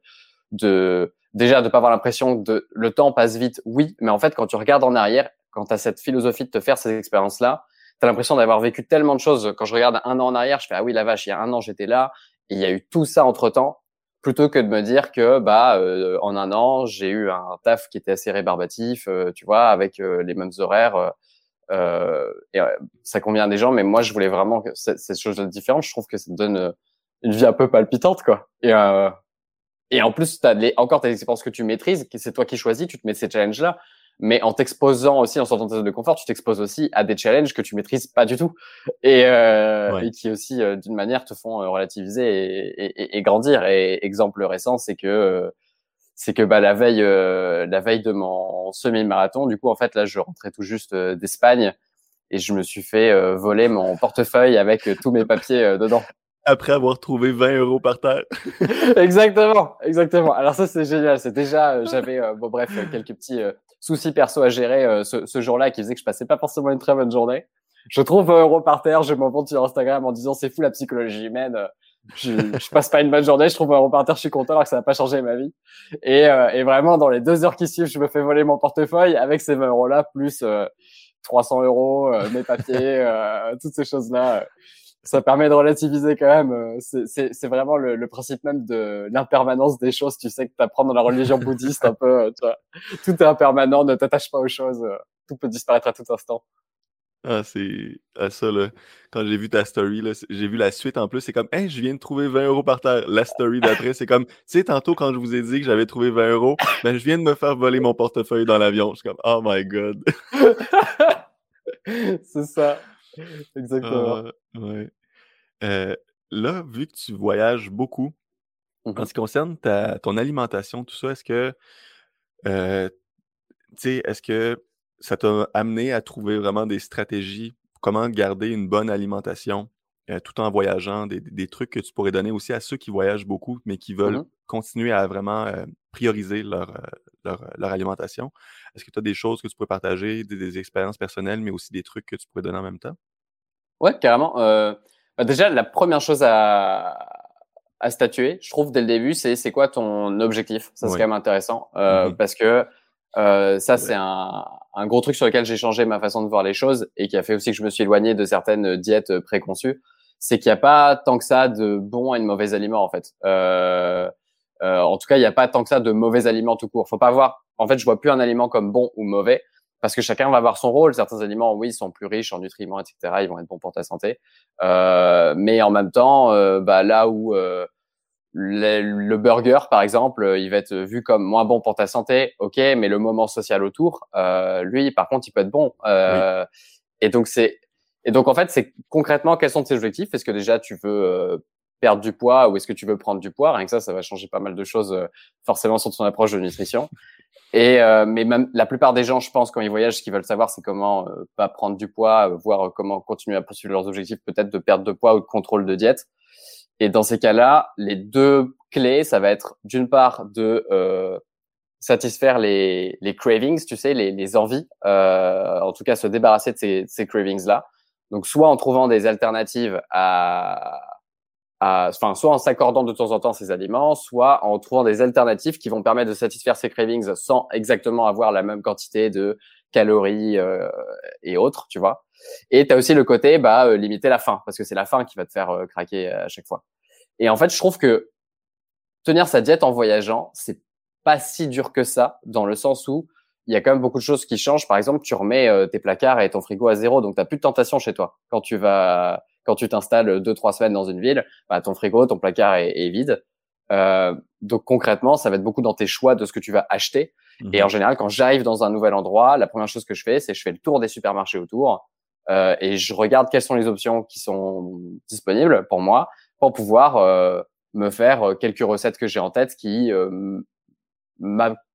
de déjà de pas avoir l'impression que le temps passe vite, oui, mais en fait, quand tu regardes en arrière, quand tu as cette philosophie de te faire ces expériences-là, tu as l'impression d'avoir vécu tellement de choses. Quand je regarde un an en arrière, je fais ah oui la vache, il y a un an j'étais là, et il y a eu tout ça entre temps, plutôt que de me dire que bah euh, en un an j'ai eu un taf qui était assez rébarbatif, euh, tu vois, avec euh, les mêmes horaires. et ça convient à des gens, mais moi je voulais vraiment que cette chose différente. Je trouve que ça te donne une vie un peu palpitante, quoi. Et et en plus, tu as les, encore tes expériences que tu maîtrises, c'est toi qui choisis, tu te mets ces challenges-là mais en t'exposant aussi, en sortant de ta zone de confort, tu t'exposes aussi à des challenges que tu maîtrises pas du tout et, euh, et qui aussi, euh, d'une manière, te font euh, relativiser et, et, et, grandir. Et exemple récent, c'est que c'est que bah la veille, la veille de mon semi-marathon, du coup en fait là je rentrais tout juste d'Espagne et je me suis fait voler mon portefeuille avec tous mes papiers dedans après avoir trouvé 20 euros par terre. (laughs) exactement, exactement. Alors ça, c'est génial. C'est déjà, euh, (laughs) j'avais, euh, bon bref, quelques petits euh, soucis perso à gérer ce, ce jour-là qui faisait que je passais pas forcément une très bonne journée. Je trouve 20 euros par terre, je m'envoie sur Instagram en disant c'est fou la psychologie humaine. Je, (laughs) je passe pas une bonne journée, je trouve 20 euros par terre, je suis content alors que ça n'a pas changé ma vie. Et, et vraiment, dans les deux heures qui suivent, je me fais voler mon portefeuille avec ces 20 euros-là, plus 300 euros, mes papiers, toutes ces choses-là ça permet de relativiser quand même. Euh, c'est vraiment le, le, principe même de l'impermanence des choses. Tu sais que tu apprends dans la religion bouddhiste un peu, euh, tu vois, tout est impermanent, ne t'attache pas aux choses, euh, tout peut disparaître à tout instant. Ah, c'est ah, ça, là. Quand j'ai vu ta story, j'ai vu la suite en plus. C'est comme, hey, je viens de trouver 20 euros par terre. La story d'après, c'est comme, tu sais, tantôt, quand je vous ai dit que j'avais trouvé 20 euros, ben, je viens de me faire voler mon portefeuille dans l'avion. Je suis comme, oh my god. (laughs) c'est ça. Exactement. Ah, ouais. Euh, là, vu que tu voyages beaucoup, en mmh ce qui concerne ta, ton alimentation, tout ça, est-ce que, euh, est-ce que ça t'a amené à trouver vraiment des stratégies comment garder une bonne alimentation euh, tout en voyageant, des, des, trucs que tu pourrais donner aussi à ceux qui voyagent beaucoup, mais qui veulent mmh continuer à vraiment prioriser leur, leur, leur, alimentation? Est-ce que tu as des choses que tu pourrais partager, des, des, expériences personnelles, mais aussi des trucs que tu pourrais donner en même temps? Ouais, carrément. Bah, déjà, la première chose à, à statuer, je trouve dès le début, c'est c'est quoi ton objectif? Ça c'est quand même intéressant euh, mm-hmm. parce que euh, ça c'est un, un, gros truc sur lequel j'ai changé ma façon de voir les choses et qui a fait aussi que je me suis éloigné de certaines diètes préconçues. C'est qu'il n'y a pas tant que ça de bons et de mauvais aliments en fait. Euh, euh en tout cas, il n'y a pas tant que ça de mauvais aliments tout court. Faut pas voir. En fait, je vois plus un aliment comme bon ou mauvais parce que chacun va avoir son rôle. Certains aliments, oui, sont plus riches en nutriments, etc. Ils vont être bons pour ta santé. Euh, mais en même temps, euh, bah, là où euh, le, burger, par exemple, il va être vu comme moins bon pour ta santé, ok, mais le moment social autour, lui, par contre, il peut être bon. Et donc c'est et donc en fait, c'est concrètement quels sont tes objectifs? Est-ce que déjà tu veux perdre du poids ou est-ce que tu veux prendre du poids? Rien que ça, ça va changer pas mal de choses forcément sur ton approche de nutrition. Et euh, mais même la plupart des gens, je pense, quand ils voyagent, ce qu'ils veulent savoir, c'est comment euh, pas prendre du poids, euh, voir comment continuer à poursuivre leurs objectifs, peut-être de perte de poids ou de contrôle de diète. Et dans ces cas-là, les deux clés, ça va être d'une part de satisfaire les, les cravings, tu sais, les, les envies, en tout cas se débarrasser de ces, ces cravings-là. Donc soit en trouvant des alternatives à enfin, soit en s'accordant de temps en temps ces aliments, soit en trouvant des alternatives qui vont permettre de satisfaire ces cravings sans exactement avoir la même quantité de calories euh, et autres, tu vois. Et tu as aussi le côté bah euh, limiter la faim parce que c'est la faim qui va te faire euh, craquer à chaque fois. Et en fait, je trouve que tenir sa diète en voyageant, c'est pas si dur que ça dans le sens où il y a quand même beaucoup de choses qui changent. Par exemple, tu remets tes placards et ton frigo à zéro, donc tu plus de tentation chez toi quand tu vas quand tu t'installes deux trois semaines dans une ville, bah, ton frigo, ton placard est, vide. Euh, donc concrètement, ça va être beaucoup dans tes choix de ce que tu vas acheter. Mhm. Et en général, quand j'arrive dans un nouvel endroit, la première chose que je fais, c'est je fais le tour des supermarchés autour euh, et je regarde quelles sont les options qui sont disponibles pour moi pour pouvoir euh, me faire quelques recettes que j'ai en tête qui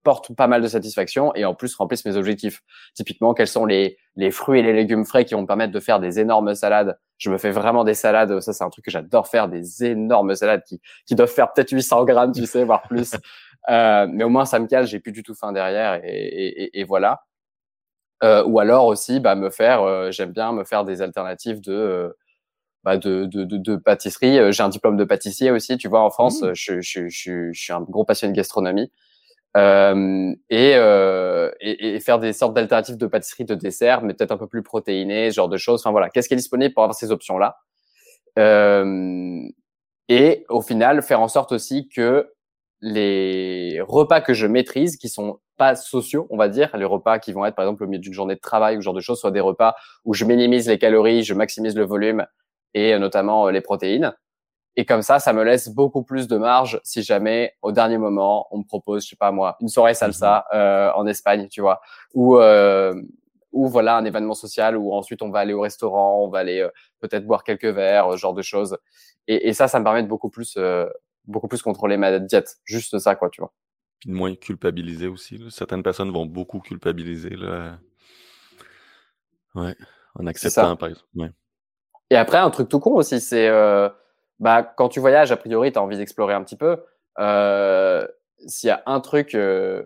m'apportent pas mal de satisfaction et en plus remplissent mes objectifs. Typiquement, quels sont les, les fruits et les légumes frais qui vont me permettre de faire des énormes salades je me fais vraiment des salades. Ça, c'est un truc que j'adore faire, des énormes salades qui, qui doivent faire peut-être 800 grammes, tu sais, voire plus. (laughs) Euh, mais au moins, ça me cale, j'ai plus du tout faim derrière et, et, et voilà. Euh, ou alors aussi, bah, me faire, euh, j'aime bien me faire des alternatives de, euh, bah, de, de, de, de, pâtisserie. Euh, j'ai un diplôme de pâtissier aussi, tu vois, en France. Mmh. Je, je, je, je, suis un gros passionné de gastronomie. Euh, et, euh, et, et, faire des sortes d'alternatives de pâtisserie, de dessert, mais peut-être un peu plus protéinées, ce genre de choses. Enfin voilà, qu'est-ce qui est disponible pour avoir ces options-là? Euh, Et au final, faire en sorte aussi que les repas que je maîtrise, qui sont pas sociaux, on va dire, les repas qui vont être par exemple au milieu d'une journée de travail ou ce genre de choses, soient des repas où je minimise les calories, je maximise le volume et notamment les protéines. Et comme ça, ça me laisse beaucoup plus de marge si jamais au dernier moment on me propose, je sais pas moi, une soirée salsa mhm. euh, en Espagne, tu vois, ou euh, ou voilà un événement social où ensuite on va aller au restaurant, on va aller euh, peut-être boire quelques verres, ce genre de choses. Et, et, ça, ça me permet de beaucoup plus euh, beaucoup plus contrôler ma diète, juste ça quoi, tu vois. moins culpabiliser aussi. Certaines personnes vont beaucoup culpabiliser. Là. Ouais, en acceptant, par exemple. Et après, un truc tout con aussi, c'est euh, bah, quand tu voyages, a priori, tu as envie d'explorer un petit peu. Euh, s'il y a un truc euh,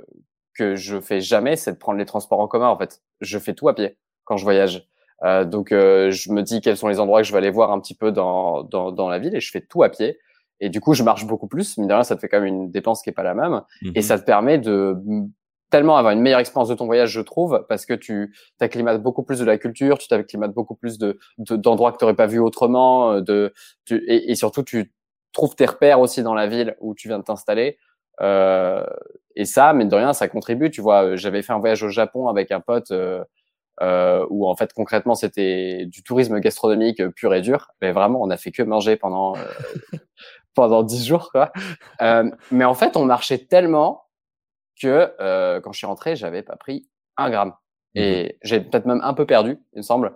que je fais jamais, c'est de prendre les transports en commun. En fait, je fais tout à pied quand je voyage. donc, je me dis quels sont les endroits que je vais aller voir un petit peu dans, dans, dans la ville et je fais tout à pied. Et du coup, je marche beaucoup plus. Mais de ça te fait quand même une dépense qui est pas la même. Et mmh ça te permet de tellement avoir une meilleure expérience de ton voyage, je trouve, parce que tu t'acclimates beaucoup plus de la culture, tu t'acclimates beaucoup plus de d'endroits que tu n'aurais pas vu autrement, euh, de tu, et, surtout tu trouves tes repères aussi dans la ville où tu viens de t'installer. Euh, et ça, mais de rien, ça contribue. Tu vois, j'avais fait un voyage au Japon avec un pote. Euh, euh, où en fait concrètement c'était du tourisme gastronomique pur et dur. Mais vraiment, on a fait que manger pendant euh, (laughs) pendant dix jours, quoi. Euh, mais en fait, on marchait tellement que euh, quand je suis rentré, j'avais pas pris un gramme. Mmh et j'ai peut-être même un peu perdu, il me semble.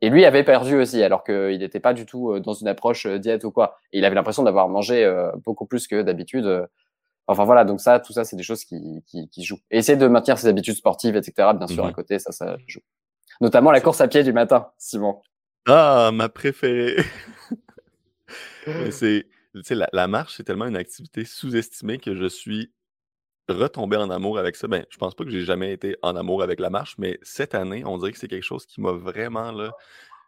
Et lui avait perdu aussi, alors qu'il n'était pas du tout dans une approche diète ou quoi. Et il avait l'impression d'avoir mangé beaucoup plus que d'habitude. Enfin voilà, donc ça, tout ça, c'est des choses qui, qui, qui, jouent. Et essayer de maintenir ses habitudes sportives, etc. Bien sûr, à mmh côté, ça, ça joue. Notamment la course à pied du matin, Simon. Ah, ma préférée. (laughs) c'est, la, marche, c'est tellement une activité sous-estimée que je suis retombé en amour avec ça. Ben, je pense pas que j'ai jamais été en amour avec la marche, mais cette année, on dirait que c'est quelque chose qui m'a vraiment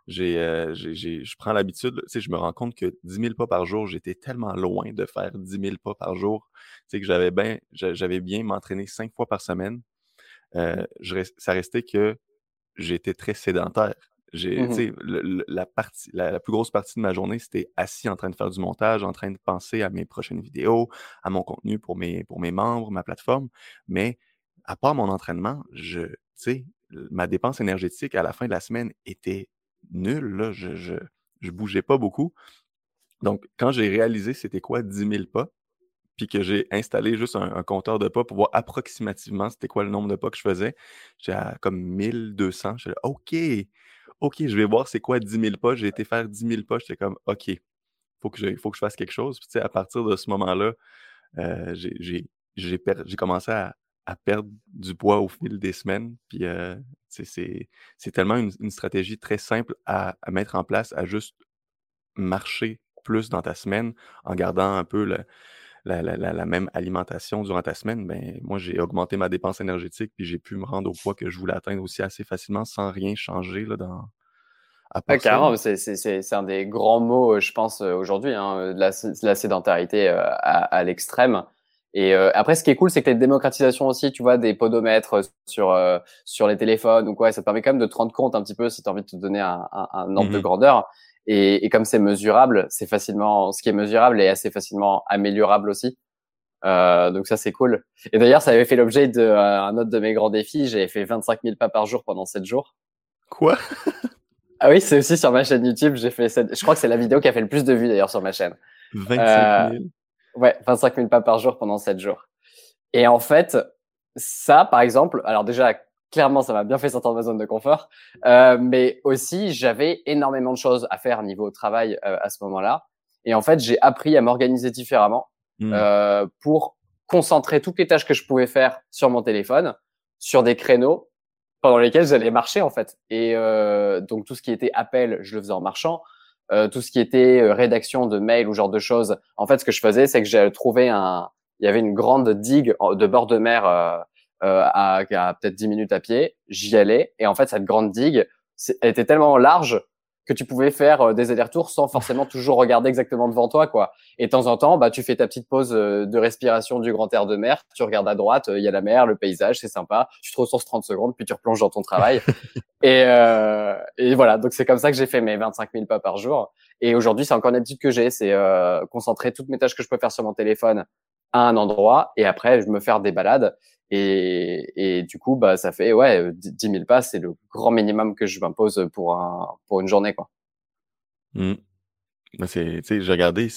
euh, je prends l'habitude, je me rends compte que 10 000 pas par jour, j'étais tellement loin de faire 10 000 pas par jour, que j'avais bien, j'avais bien m'entraîner cinq fois par semaine. Euh, ça restait que j'étais très sédentaire. J'ai, mmh la, partie, la, plus grosse partie de ma journée, c'était assis en train de faire du montage, en train de penser à mes prochaines vidéos, à mon contenu pour mes, pour mes membres, ma plateforme. Mais à part mon entraînement, je, ma dépense énergétique à la fin de la semaine était nulle. Là. Je, je, je bougeais pas beaucoup. Donc, quand j'ai réalisé c'était quoi 10 000 pas, puis que j'ai installé juste un, compteur de pas pour voir approximativement c'était quoi le nombre de pas que je faisais. J'ai comme 1200. Je OK, OK, je vais voir c'est quoi 10 000 pas. J'ai été faire 10 000 pas. J'étais comme, OK, faut que je, faut que je fasse quelque chose. Puis, à partir de ce moment-là, euh, j'ai commencé à, perdre du poids au fil des semaines. Puis, euh, c'est tellement une, stratégie très simple à, à, mettre en place, à juste marcher plus dans ta semaine en gardant un peu le, la, même alimentation durant ta semaine, ben, moi, j'ai augmenté ma dépense énergétique, puis j'ai pu me rendre au poids que je voulais atteindre aussi assez facilement sans rien changer là, dans. carrément, c'est un des grands mots, euh, je pense, euh, aujourd'hui, hein, la, la, sédentarité euh, à, l'extrême. Et après, ce qui est cool, c'est que les démocratisations aussi, tu vois, des podomètres sur sur les téléphones ou quoi, ça te permet quand même de te rendre compte un petit peu si tu as envie de te donner un, un, ordre de mmh grandeur. Et, et comme c'est mesurable, c'est facilement, ce qui est mesurable est assez facilement améliorable aussi. Euh, donc ça c'est cool. Et d'ailleurs, ça avait fait l'objet d'un euh, autre de mes grands défis. J'avais fait 25 000 pas par jour pendant 7 jours. Quoi? Ah oui, c'est aussi sur ma chaîne YouTube. J'ai fait Je crois que c'est la vidéo qui a fait le plus de vues d'ailleurs sur ma chaîne. 25 000. Euh, ouais, 25 000 pas par jour pendant 7 jours. Et en fait, ça, par exemple, alors déjà clairement, ça m'a bien fait sortir de ma zone de confort. Euh, mais aussi, j'avais énormément de choses à faire niveau travail euh, à ce moment-là. Et en fait, j'ai appris à m'organiser différemment mmh. euh, pour concentrer toutes les tâches que je pouvais faire sur mon téléphone, sur des créneaux pendant lesquels j'allais marcher en fait. Et euh, donc tout ce qui était appel, je le faisais en marchant. Euh, tout ce qui était euh, rédaction de mails ou genre de choses, en fait, ce que je faisais, c'est que j'ai trouvé un, il y avait une grande digue de bord de mer euh, à, à peut-être 10 minutes à pied. J'y allais et en fait cette grande digue, elle était tellement large que tu pouvais faire euh, des allers-retours sans forcément (laughs) toujours regarder exactement devant toi, quoi. Et de temps en temps, bah, tu fais ta petite pause euh, de respiration du grand air de mer, tu regardes à droite, il y a la mer, le paysage, c'est sympa, tu te ressources 30 secondes, puis tu replonges dans ton travail. (laughs) et, euh, et voilà, donc c'est comme ça que j'ai fait mes 25 000 pas par jour. Et aujourd'hui, c'est encore une habitude que j'ai, c'est euh, concentrer toutes mes tâches que je peux faire sur mon téléphone à un endroit, et après, je me faire des balades. Et, et, du coup, bah, ça fait ouais, 10 000 pas, c'est le grand minimum que je m'impose pour, un, pour une journée. Quoi. Mmh. C'est, j'ai regardé,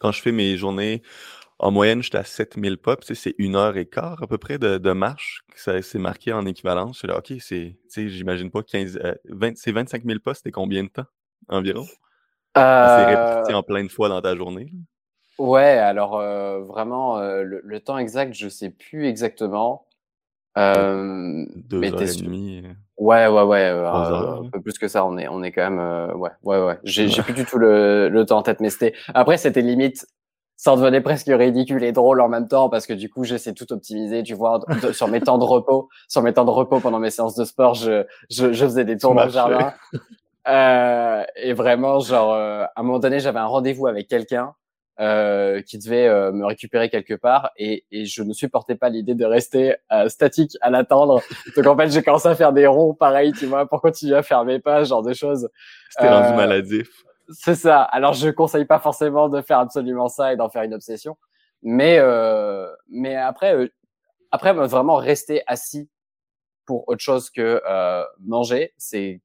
quand je fais mes journées, en moyenne, j'étais à 7000 pas, c'est une heure et quart à peu près de, de marche, ça c'est marqué en équivalence. Je là, OK, c'est, j'imagine pas 15, 20, c'est 25 000 pas, c'était combien de temps environ? Euh... C'est réparti en plein de fois dans ta journée? Ouais, alors euh, vraiment, euh, le, temps exact, je sais plus exactement. Euh, Deux heures et demie. Ouais, ouais, ouais, un peu plus que ça. On est, on est quand même, ouais, ouais, ouais. J'ai, j'ai plus du tout le, le temps en tête, mais c'était. Après, c'était limite ça en devenait presque ridicule et drôle en même temps parce que du coup j'essaie tout optimiser tu vois sur mes temps de repos sur mes temps de repos pendant mes séances de sport je je, je faisais des tours dans le jardin euh, et vraiment genre euh, à un moment donné j'avais un rendez-vous avec quelqu'un euh, qui devait euh, me récupérer quelque part et, et je ne supportais pas l'idée de rester euh, statique à l'attendre (laughs) donc en fait j'ai commencé à faire des ronds pareil tu vois pour continuer à faire mes pas genre des choses c'était rendu maladif c'est ça. Alors, je conseille pas forcément de faire absolument ça et d'en faire une obsession. Mais, euh, mais après, euh, après, vraiment rester assis pour autre chose que euh, manger, c'est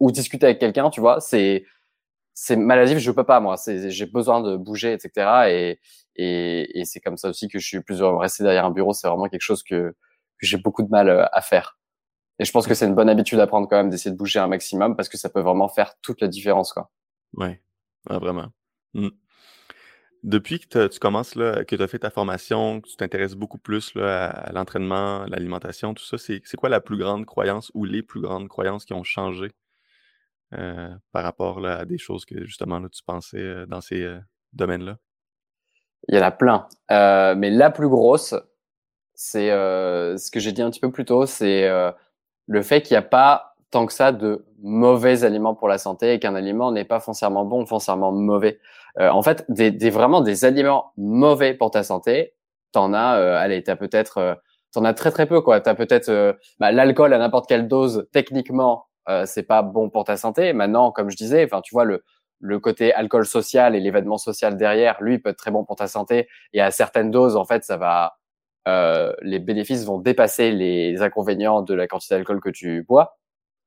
ou discuter avec quelqu'un, tu vois, c'est c'est maladif. Je peux pas moi. J'ai besoin de bouger, etc. Et et, et c'est comme ça aussi que je suis plus heureux. Rester derrière un bureau, c'est vraiment quelque chose que, que j'ai beaucoup de mal euh, à faire. Et je pense que c'est une bonne habitude à prendre quand même d'essayer de bouger un maximum parce que ça peut vraiment faire toute la différence, quoi. Ouais, vraiment. Mmh. Depuis que tu commences, là, que tu as fait ta formation, que tu t'intéresses beaucoup plus là, à l'entraînement, l'alimentation, tout ça, c'est quoi la plus grande croyance ou les plus grandes croyances qui ont changé? Euh, par rapport là, à des choses que justement là, tu pensais euh, dans ces euh, domaines-là? Il y en a plein. mais la plus grosse, c'est ce que j'ai dit un petit peu plus tôt, c'est le fait qu'il n'y a pas tant que ça de mauvais aliments pour la santé et qu'un aliment n'est pas foncièrement bon foncièrement mauvais. Euh, en fait, des, des, vraiment des aliments mauvais pour ta santé, t'en as, euh, allez, t'as peut-être, euh, t'en as très très peu quoi. T'as peut-être euh, bah, l'alcool à n'importe quelle dose, techniquement, euh, c'est pas bon pour ta santé. Maintenant, comme je disais, enfin, tu vois le le côté alcool social et l'événement social derrière, lui, peut être très bon pour ta santé. Et à certaines doses, en fait, ça va, les bénéfices vont dépasser les inconvénients de la quantité d'alcool que tu bois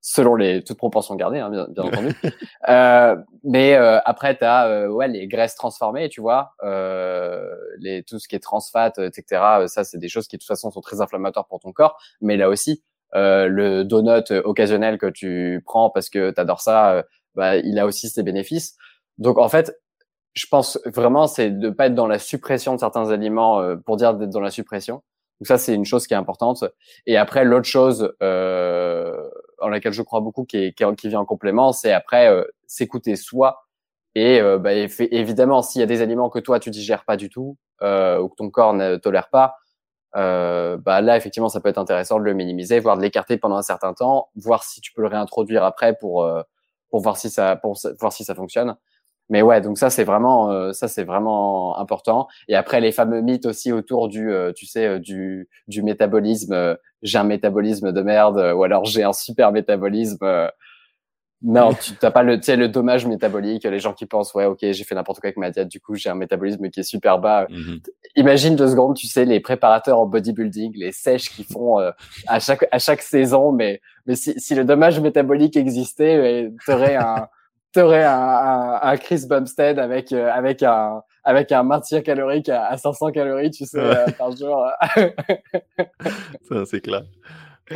selon les toutes proportions gardées, hein, bien, bien entendu. (laughs) euh, mais euh, après, tu as euh, ouais, les graisses transformées, tu vois, euh, les, tout ce qui est trans fat, etc. Ça, c'est des choses qui, de toute façon, sont très inflammatoires pour ton corps. Mais là aussi, le donut occasionnel que tu prends parce que tu ça, bah, il a aussi ses bénéfices. Donc, en fait, je pense vraiment, c'est de pas être dans la suppression de certains aliments pour dire d'être dans la suppression. Donc ça, c'est une chose qui est importante. Et après, l'autre chose euh, en laquelle je crois beaucoup, qui, est, qui, vient en complément, c'est après euh, s'écouter soi. Et euh, bah, évidemment, s'il y a des aliments que toi tu digères pas du tout euh, ou que ton corps ne tolère pas, euh, bah là effectivement, ça peut être intéressant de le minimiser, voire de l'écarter pendant un certain temps, voir si tu peux le réintroduire après pour euh, pour voir si ça pour voir si ça fonctionne. Mais ouais, donc ça c'est vraiment euh, ça c'est vraiment important. Et après les fameux mythes aussi autour du euh, tu sais euh, du du métabolisme. j'ai un métabolisme de merde ou alors j'ai un super métabolisme. Non, tu t'as pas le tu sais le dommage métabolique. Les gens qui pensent ouais ok j'ai fait n'importe quoi avec ma diète du coup j'ai un métabolisme qui est super bas. Mmh Imagine deux secondes tu sais les préparateurs en bodybuilding, les sèches qui font à chaque à chaque saison. Mais mais si, si le dommage métabolique existait, aurais un (laughs) t'aurais un, un, un, Chris Bumstead avec euh, avec un avec un maintien calorique à, 500 calories, tu sais, euh, par jour. (laughs) Ça, c'est clair. (laughs)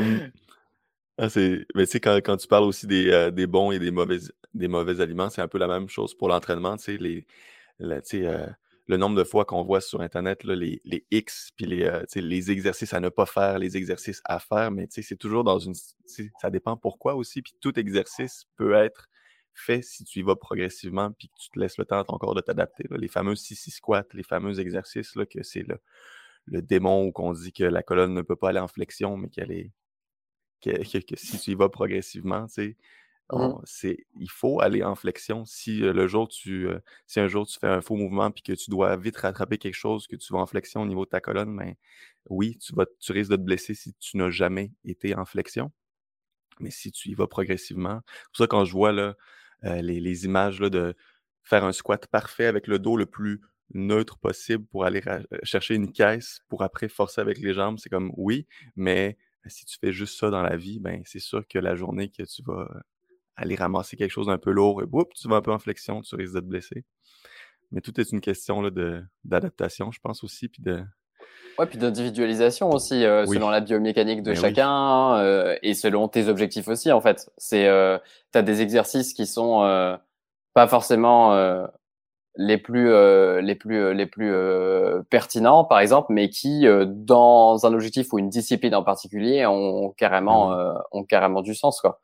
Ah, mais tu sais, quand, quand, tu parles aussi des, euh, des, bons et des mauvais, des mauvais aliments, c'est un peu la même chose pour l'entraînement. Tu sais, les, tu sais, le nombre de fois qu'on voit sur Internet là, les, les X, puis les, les exercices à ne pas faire, les exercices à faire, mais tu sais, c'est toujours dans une... Ça dépend pourquoi aussi, puis tout exercice peut être fait si tu y vas progressivement puis que tu te laisses le temps à ton corps de t'adapter. Les fameux six squats, les fameux exercices, là, que c'est le, le démon où qu'on dit que la colonne ne peut pas aller en flexion, mais qu'elle est. Que, si tu y vas progressivement, tu sais, mmh c'est, il faut aller en flexion. Si le jour tu, si un jour tu fais un faux mouvement puis que tu dois vite rattraper quelque chose, que tu vas en flexion au niveau de ta colonne, ben oui, tu vas, tu risques de te blesser si tu n'as jamais été en flexion. Mais si tu y vas progressivement, c'est pour ça quand je vois là, euh, les, images là, de faire un squat parfait avec le dos le plus neutre possible pour aller euh, chercher une caisse pour après forcer avec les jambes. C'est comme oui, mais si tu fais juste ça dans la vie, ben c'est sûr que la journée que tu vas aller ramasser quelque chose d'un peu lourd, et tu vas un peu en flexion, tu risques de te blesser. Mais tout est une question d'adaptation, je pense aussi, puis de, Ouais, puis d'individualisation aussi, euh, selon la biomécanique de chacun euh, et selon tes objectifs aussi, en fait. C'est, euh, tu as des exercices qui sont euh, pas forcément les plus les plus les plus pertinents par exemple mais qui dans un objectif ou une discipline en particulier ont carrément mmh. ont carrément du sens quoi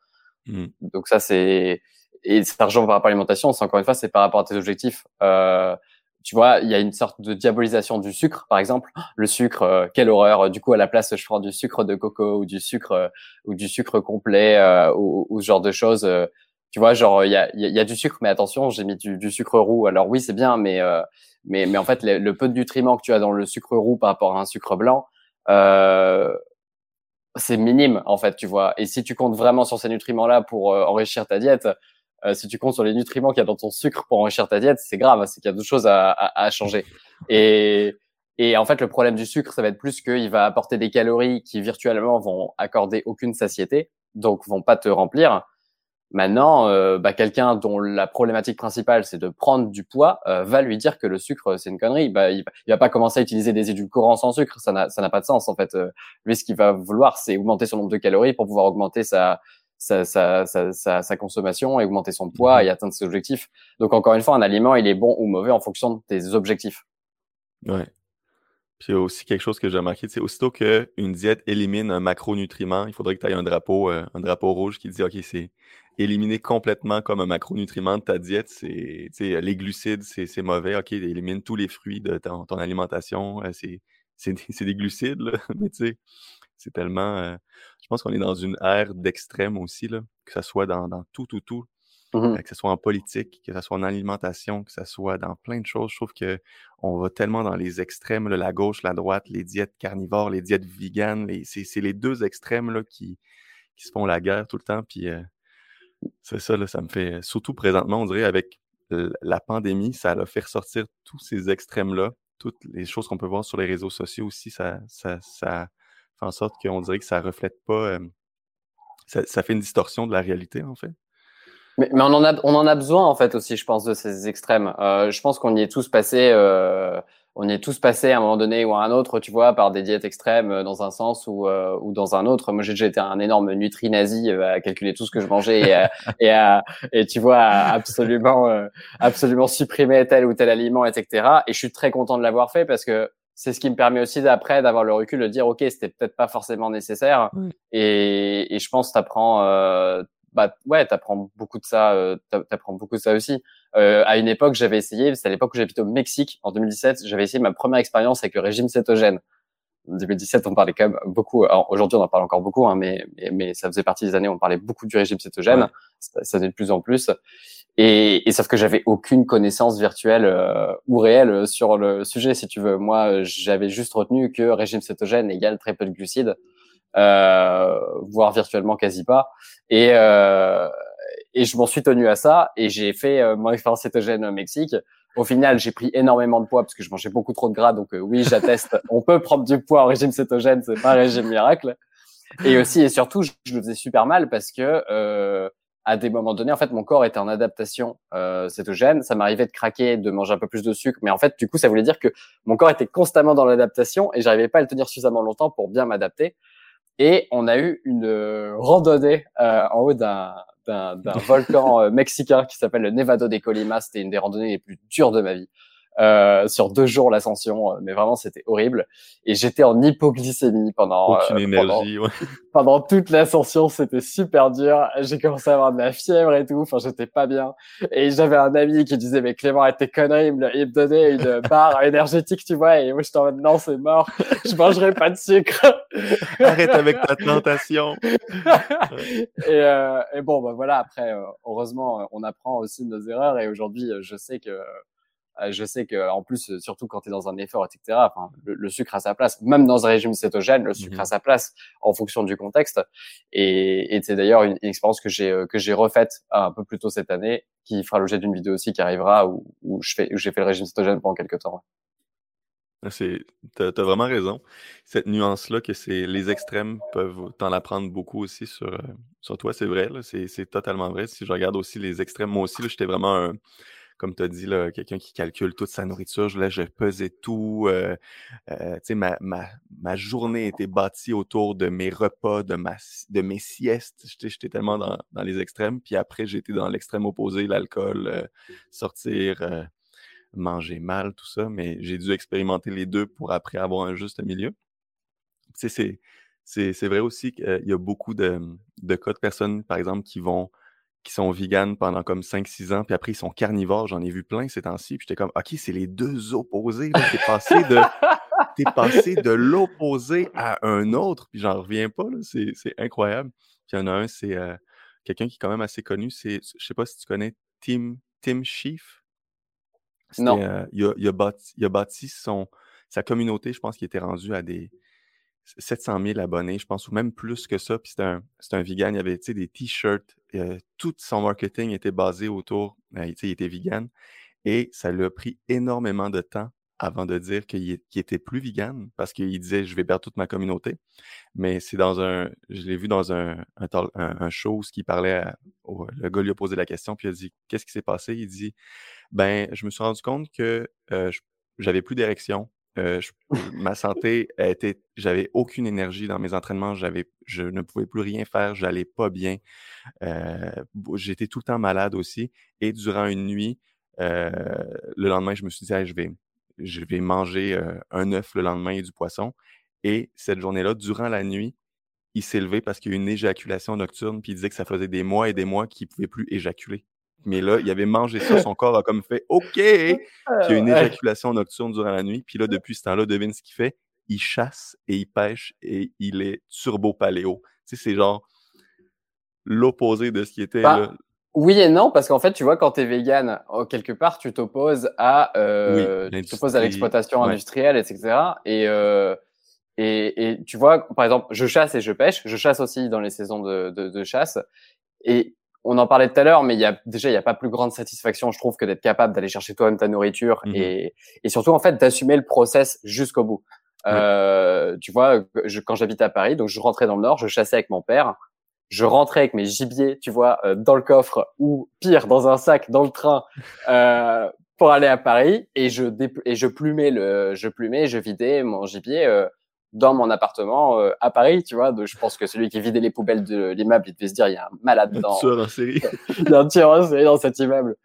mmh. donc ça c'est et cet argent par rapport à l'alimentation c'est encore une fois c'est par rapport à tes objectifs tu vois, il y a une sorte de diabolisation du sucre, par exemple. Le sucre, quelle horreur. Du coup, à la place, je prends du sucre de coco ou du sucre ou du sucre complet ou, ou, ce genre de choses tu vois, genre il y a, y a, du sucre, mais attention, j'ai mis du, sucre roux. Alors oui, c'est bien, mais euh, mais mais en fait, le, peu de nutriments que tu as dans le sucre roux par rapport à un sucre blanc, euh, c'est minime en fait, tu vois. Et si tu comptes vraiment sur ces nutriments-là pour euh, enrichir ta diète, si tu comptes sur les nutriments qu'il y a dans ton sucre pour enrichir ta diète, c'est grave, c'est qu'il y a d'autres choses à, à, à changer. Et et en fait, le problème du sucre, ça va être plus qu'il va apporter des calories qui virtuellement vont accorder aucune satiété, donc vont pas te remplir. Maintenant, euh, bah, quelqu'un dont la problématique principale c'est de prendre du poids euh, va lui dire que le sucre c'est une connerie. Bah, il, va, va pas commencer à utiliser des édulcorants sans sucre, ça n'a ça n'a pas de sens en fait. Euh, lui, ce qu'il va vouloir, c'est augmenter son nombre de calories pour pouvoir augmenter sa sa, sa, sa, sa, consommation et augmenter son poids et atteindre ses objectifs. Donc encore une fois, un aliment, il est bon ou mauvais en fonction de tes objectifs. Ouais. Puis il aussi quelque chose que j'ai remarqué, c'est aussitôt qu'une diète élimine un macronutriment, il faudrait que tu aies un drapeau, un drapeau rouge qui dit OK, c'est éliminer complètement comme un macronutriment de ta diète, c'est les glucides, c'est mauvais. OK, élimine tous les fruits de ton, alimentation. Euh, c'est des glucides, là. (laughs) mais tu sais, c'est tellement. Euh, je pense qu'on est dans une ère d'extrême aussi, là, que ce soit dans, dans tout, tout, tout. Mmh euh, que ce soit en politique, que ce soit en alimentation, que ce soit dans plein de choses. Je trouve qu'on va tellement dans les extrêmes, la gauche, la droite, les diètes carnivores, les diètes véganes. C'est les deux extrêmes là, qui, qui se font la guerre tout le temps. Puis c'est ça, là, ça me fait. Surtout présentement, on dirait avec la pandémie, ça a fait ressortir tous ces extrêmes-là, toutes les choses qu'on peut voir sur les réseaux sociaux aussi, ça, ça, ça fait en sorte qu'on dirait que ça reflète pas. ça, fait une distorsion de la réalité, en fait. Mais, mais, on, en a, on en a besoin, en fait, aussi, je pense, de ces extrêmes. Euh, je pense qu'on y est tous passés. Euh, on est tous passés à un moment donné ou à un autre, tu vois, par des diètes extrêmes euh, dans un sens ou, euh, ou dans un autre. Moi, j'ai déjà été un énorme nutri-nazi euh, à calculer tout ce que je mangeais et, (laughs) et, à, et tu vois, absolument, absolument supprimer tel ou tel aliment, etc. Et je suis très content de l'avoir fait parce que c'est ce qui me permet aussi d'après d'avoir le recul de dire, OK, c'était peut-être pas forcément nécessaire. Et, et je pense t'apprends, euh, bah ouais, t'apprends beaucoup de ça, euh, t'apprends beaucoup de ça aussi. Euh, à une époque, j'avais essayé, c'est à l'époque où j'habitais au Mexique, en 2017, j'avais essayé ma première expérience avec le régime cétogène. En 2017, on parlait quand même beaucoup. Aujourd'hui, on en parle encore beaucoup, hein, mais, mais, ça faisait partie des années où on parlait beaucoup du régime cétogène. Ça, ça de plus en plus. Et, et sauf que j'avais aucune connaissance virtuelle euh, ou réelle sur le sujet, si tu veux. Moi, j'avais juste retenu que régime cétogène égale très peu de glucides euh, voire virtuellement quasi pas. Et, euh, et je m'en suis tenu à ça et j'ai fait euh, mon expérience cétogène au Mexique. Au final, j'ai pris énormément de poids parce que je mangeais beaucoup trop de gras. Donc oui, j'atteste, (laughs) on peut prendre du poids en régime cétogène, c'est pas un régime miracle. Et aussi et surtout, je, le faisais super mal parce que euh, à des moments donnés, en fait, mon corps était en adaptation euh, cétogène. Ça m'arrivait de craquer, de manger un peu plus de sucre, mais en fait, du coup, ça voulait dire que mon corps était constamment dans l'adaptation et j'arrivais pas à le tenir suffisamment longtemps pour bien m'adapter. Et on a eu une euh, randonnée euh, en haut d'un (laughs) volcan euh, mexicain qui s'appelle le Nevado de Colima. C'était une des randonnées les plus dures de ma vie. Euh, sur deux jours l'ascension, euh, mais vraiment c'était horrible. Et j'étais en hypoglycémie pendant euh, énergie, pendant, (laughs) pendant, toute l'ascension, c'était super dur. J'ai commencé à avoir de la fièvre et tout. Enfin, j'étais pas bien. Et j'avais un ami qui disait mais Clément, tes conneries. Il me, il me donnait une (laughs) barre énergétique, tu vois. Et moi j'étais en mode non, c'est mort. Je mangerai pas de sucre. (laughs) Arrête avec ta tentation. et, et, bon, bah voilà. Après, heureusement, on apprend aussi de nos erreurs. Et aujourd'hui, je sais que euh, je sais que en plus, euh, surtout quand tu es dans un effort, etc., enfin, le, sucre a sa place. Même dans un régime cétogène, le sucre mmh a sa place en fonction du contexte. Et, et c'est d'ailleurs une, expérience que j'ai euh, que j'ai refaite un peu plus tôt cette année, qui fera l'objet d'une vidéo aussi qui arrivera où, où je fais où j'ai fait le régime cétogène pendant quelques temps. Ah, c'est, t'as, as vraiment raison. Cette nuance-là, que c'est les extrêmes peuvent t'en apprendre beaucoup aussi sur, sur toi, c'est vrai. C'est, c'est totalement vrai. Si je regarde aussi les extrêmes, moi aussi, j'étais vraiment un, comme tu as dit, quelqu'un qui calcule toute sa nourriture. Là, je pesais tout. Euh, euh, ma, ma, ma, journée était bâtie autour de mes repas, de, ma, de mes siestes. J'étais tellement dans, dans, les extrêmes. Puis après, j'étais dans l'extrême opposé, l'alcool, euh, sortir, manger mal, tout ça, mais j'ai dû expérimenter les deux pour après avoir un juste milieu. C'est vrai aussi qu'il y a beaucoup de, de cas de personnes, par exemple, qui vont qui sont véganes pendant comme 5-6 ans, puis après ils sont carnivores. J'en ai vu plein ces temps-ci. Puis j'étais comme, OK, c'est les deux opposés. T'es passé de, (laughs) es passé de l'opposé à un autre, puis j'en reviens pas. C'est incroyable. Puis il y en a un, c'est euh, quelqu'un qui est quand même assez connu. C'est, je sais pas si tu connais Tim, Tim Schiff. Non. Euh, il, a, il, a bâti, il, a, bâti, son, sa communauté, je pense qu'il était rendu à des 700 000 abonnés, je pense, ou même plus que ça. Puis c'était un, un vegan. Il avait des t-shirts. Euh, tout son marketing était basé autour. Euh, il était vegan. Et ça lui a pris énormément de temps avant de dire qu'il était plus vegan parce qu'il disait je vais perdre toute ma communauté. Mais c'est dans un. Je l'ai vu dans un, un, show qui parlait. le gars lui a posé la question, puis il a dit Qu'est-ce qui s'est passé? Il dit Ben, je me suis rendu compte que euh, j'avais plus d'érection euh, ma santé était, j'avais aucune énergie dans mes entraînements, je ne pouvais plus rien faire, j'allais pas bien. Euh, j'étais tout le temps malade aussi. Et durant une nuit, euh, le lendemain, je me suis dit, je vais, je vais manger un œuf le lendemain et du poisson. Et cette journée-là, durant la nuit, il s'est levé parce qu'il y a eu une éjaculation nocturne, puis il disait que ça faisait des mois et des mois qu'il ne pouvait plus éjaculer. Mais là, il avait mangé ça, son corps a comme fait OK. Puis il y a une éjaculation nocturne durant la nuit. Puis là, depuis ce temps-là, devine ce qu'il fait. Il chasse et il pêche et il est turbo paléo. Tu sais, c'est genre l'opposé de ce qui était bah, Oui et non, parce qu'en fait, tu vois, quand tu es vegan, oh, quelque part, tu t'opposes à, euh, à l'exploitation industrielle, etc. Et, euh, et, et, tu vois, par exemple, je chasse et je pêche. Je chasse aussi dans les saisons de, de, de chasse. Et on en parlait tout à l'heure, mais il y a déjà il n'y a pas plus grande satisfaction, je trouve, que d'être capable d'aller chercher toi-même ta nourriture mmh et, et surtout en fait d'assumer le process jusqu'au bout. Euh, tu vois, je, quand j'habitais à Paris, donc je rentrais dans le Nord, je chassais avec mon père, je rentrais avec mes gibiers, tu vois, euh, dans le coffre ou pire dans un sac dans le train euh, pour aller à Paris et je et je plumais le, je plumais, je vidais mon gibier euh, dans mon appartement euh, à Paris, tu vois. je pense que celui qui vidait les poubelles de l'immeuble, il devait se dire, il y a un malade (laughs) dans. Un tueur en série. il y a un tueur en série dans cet immeuble.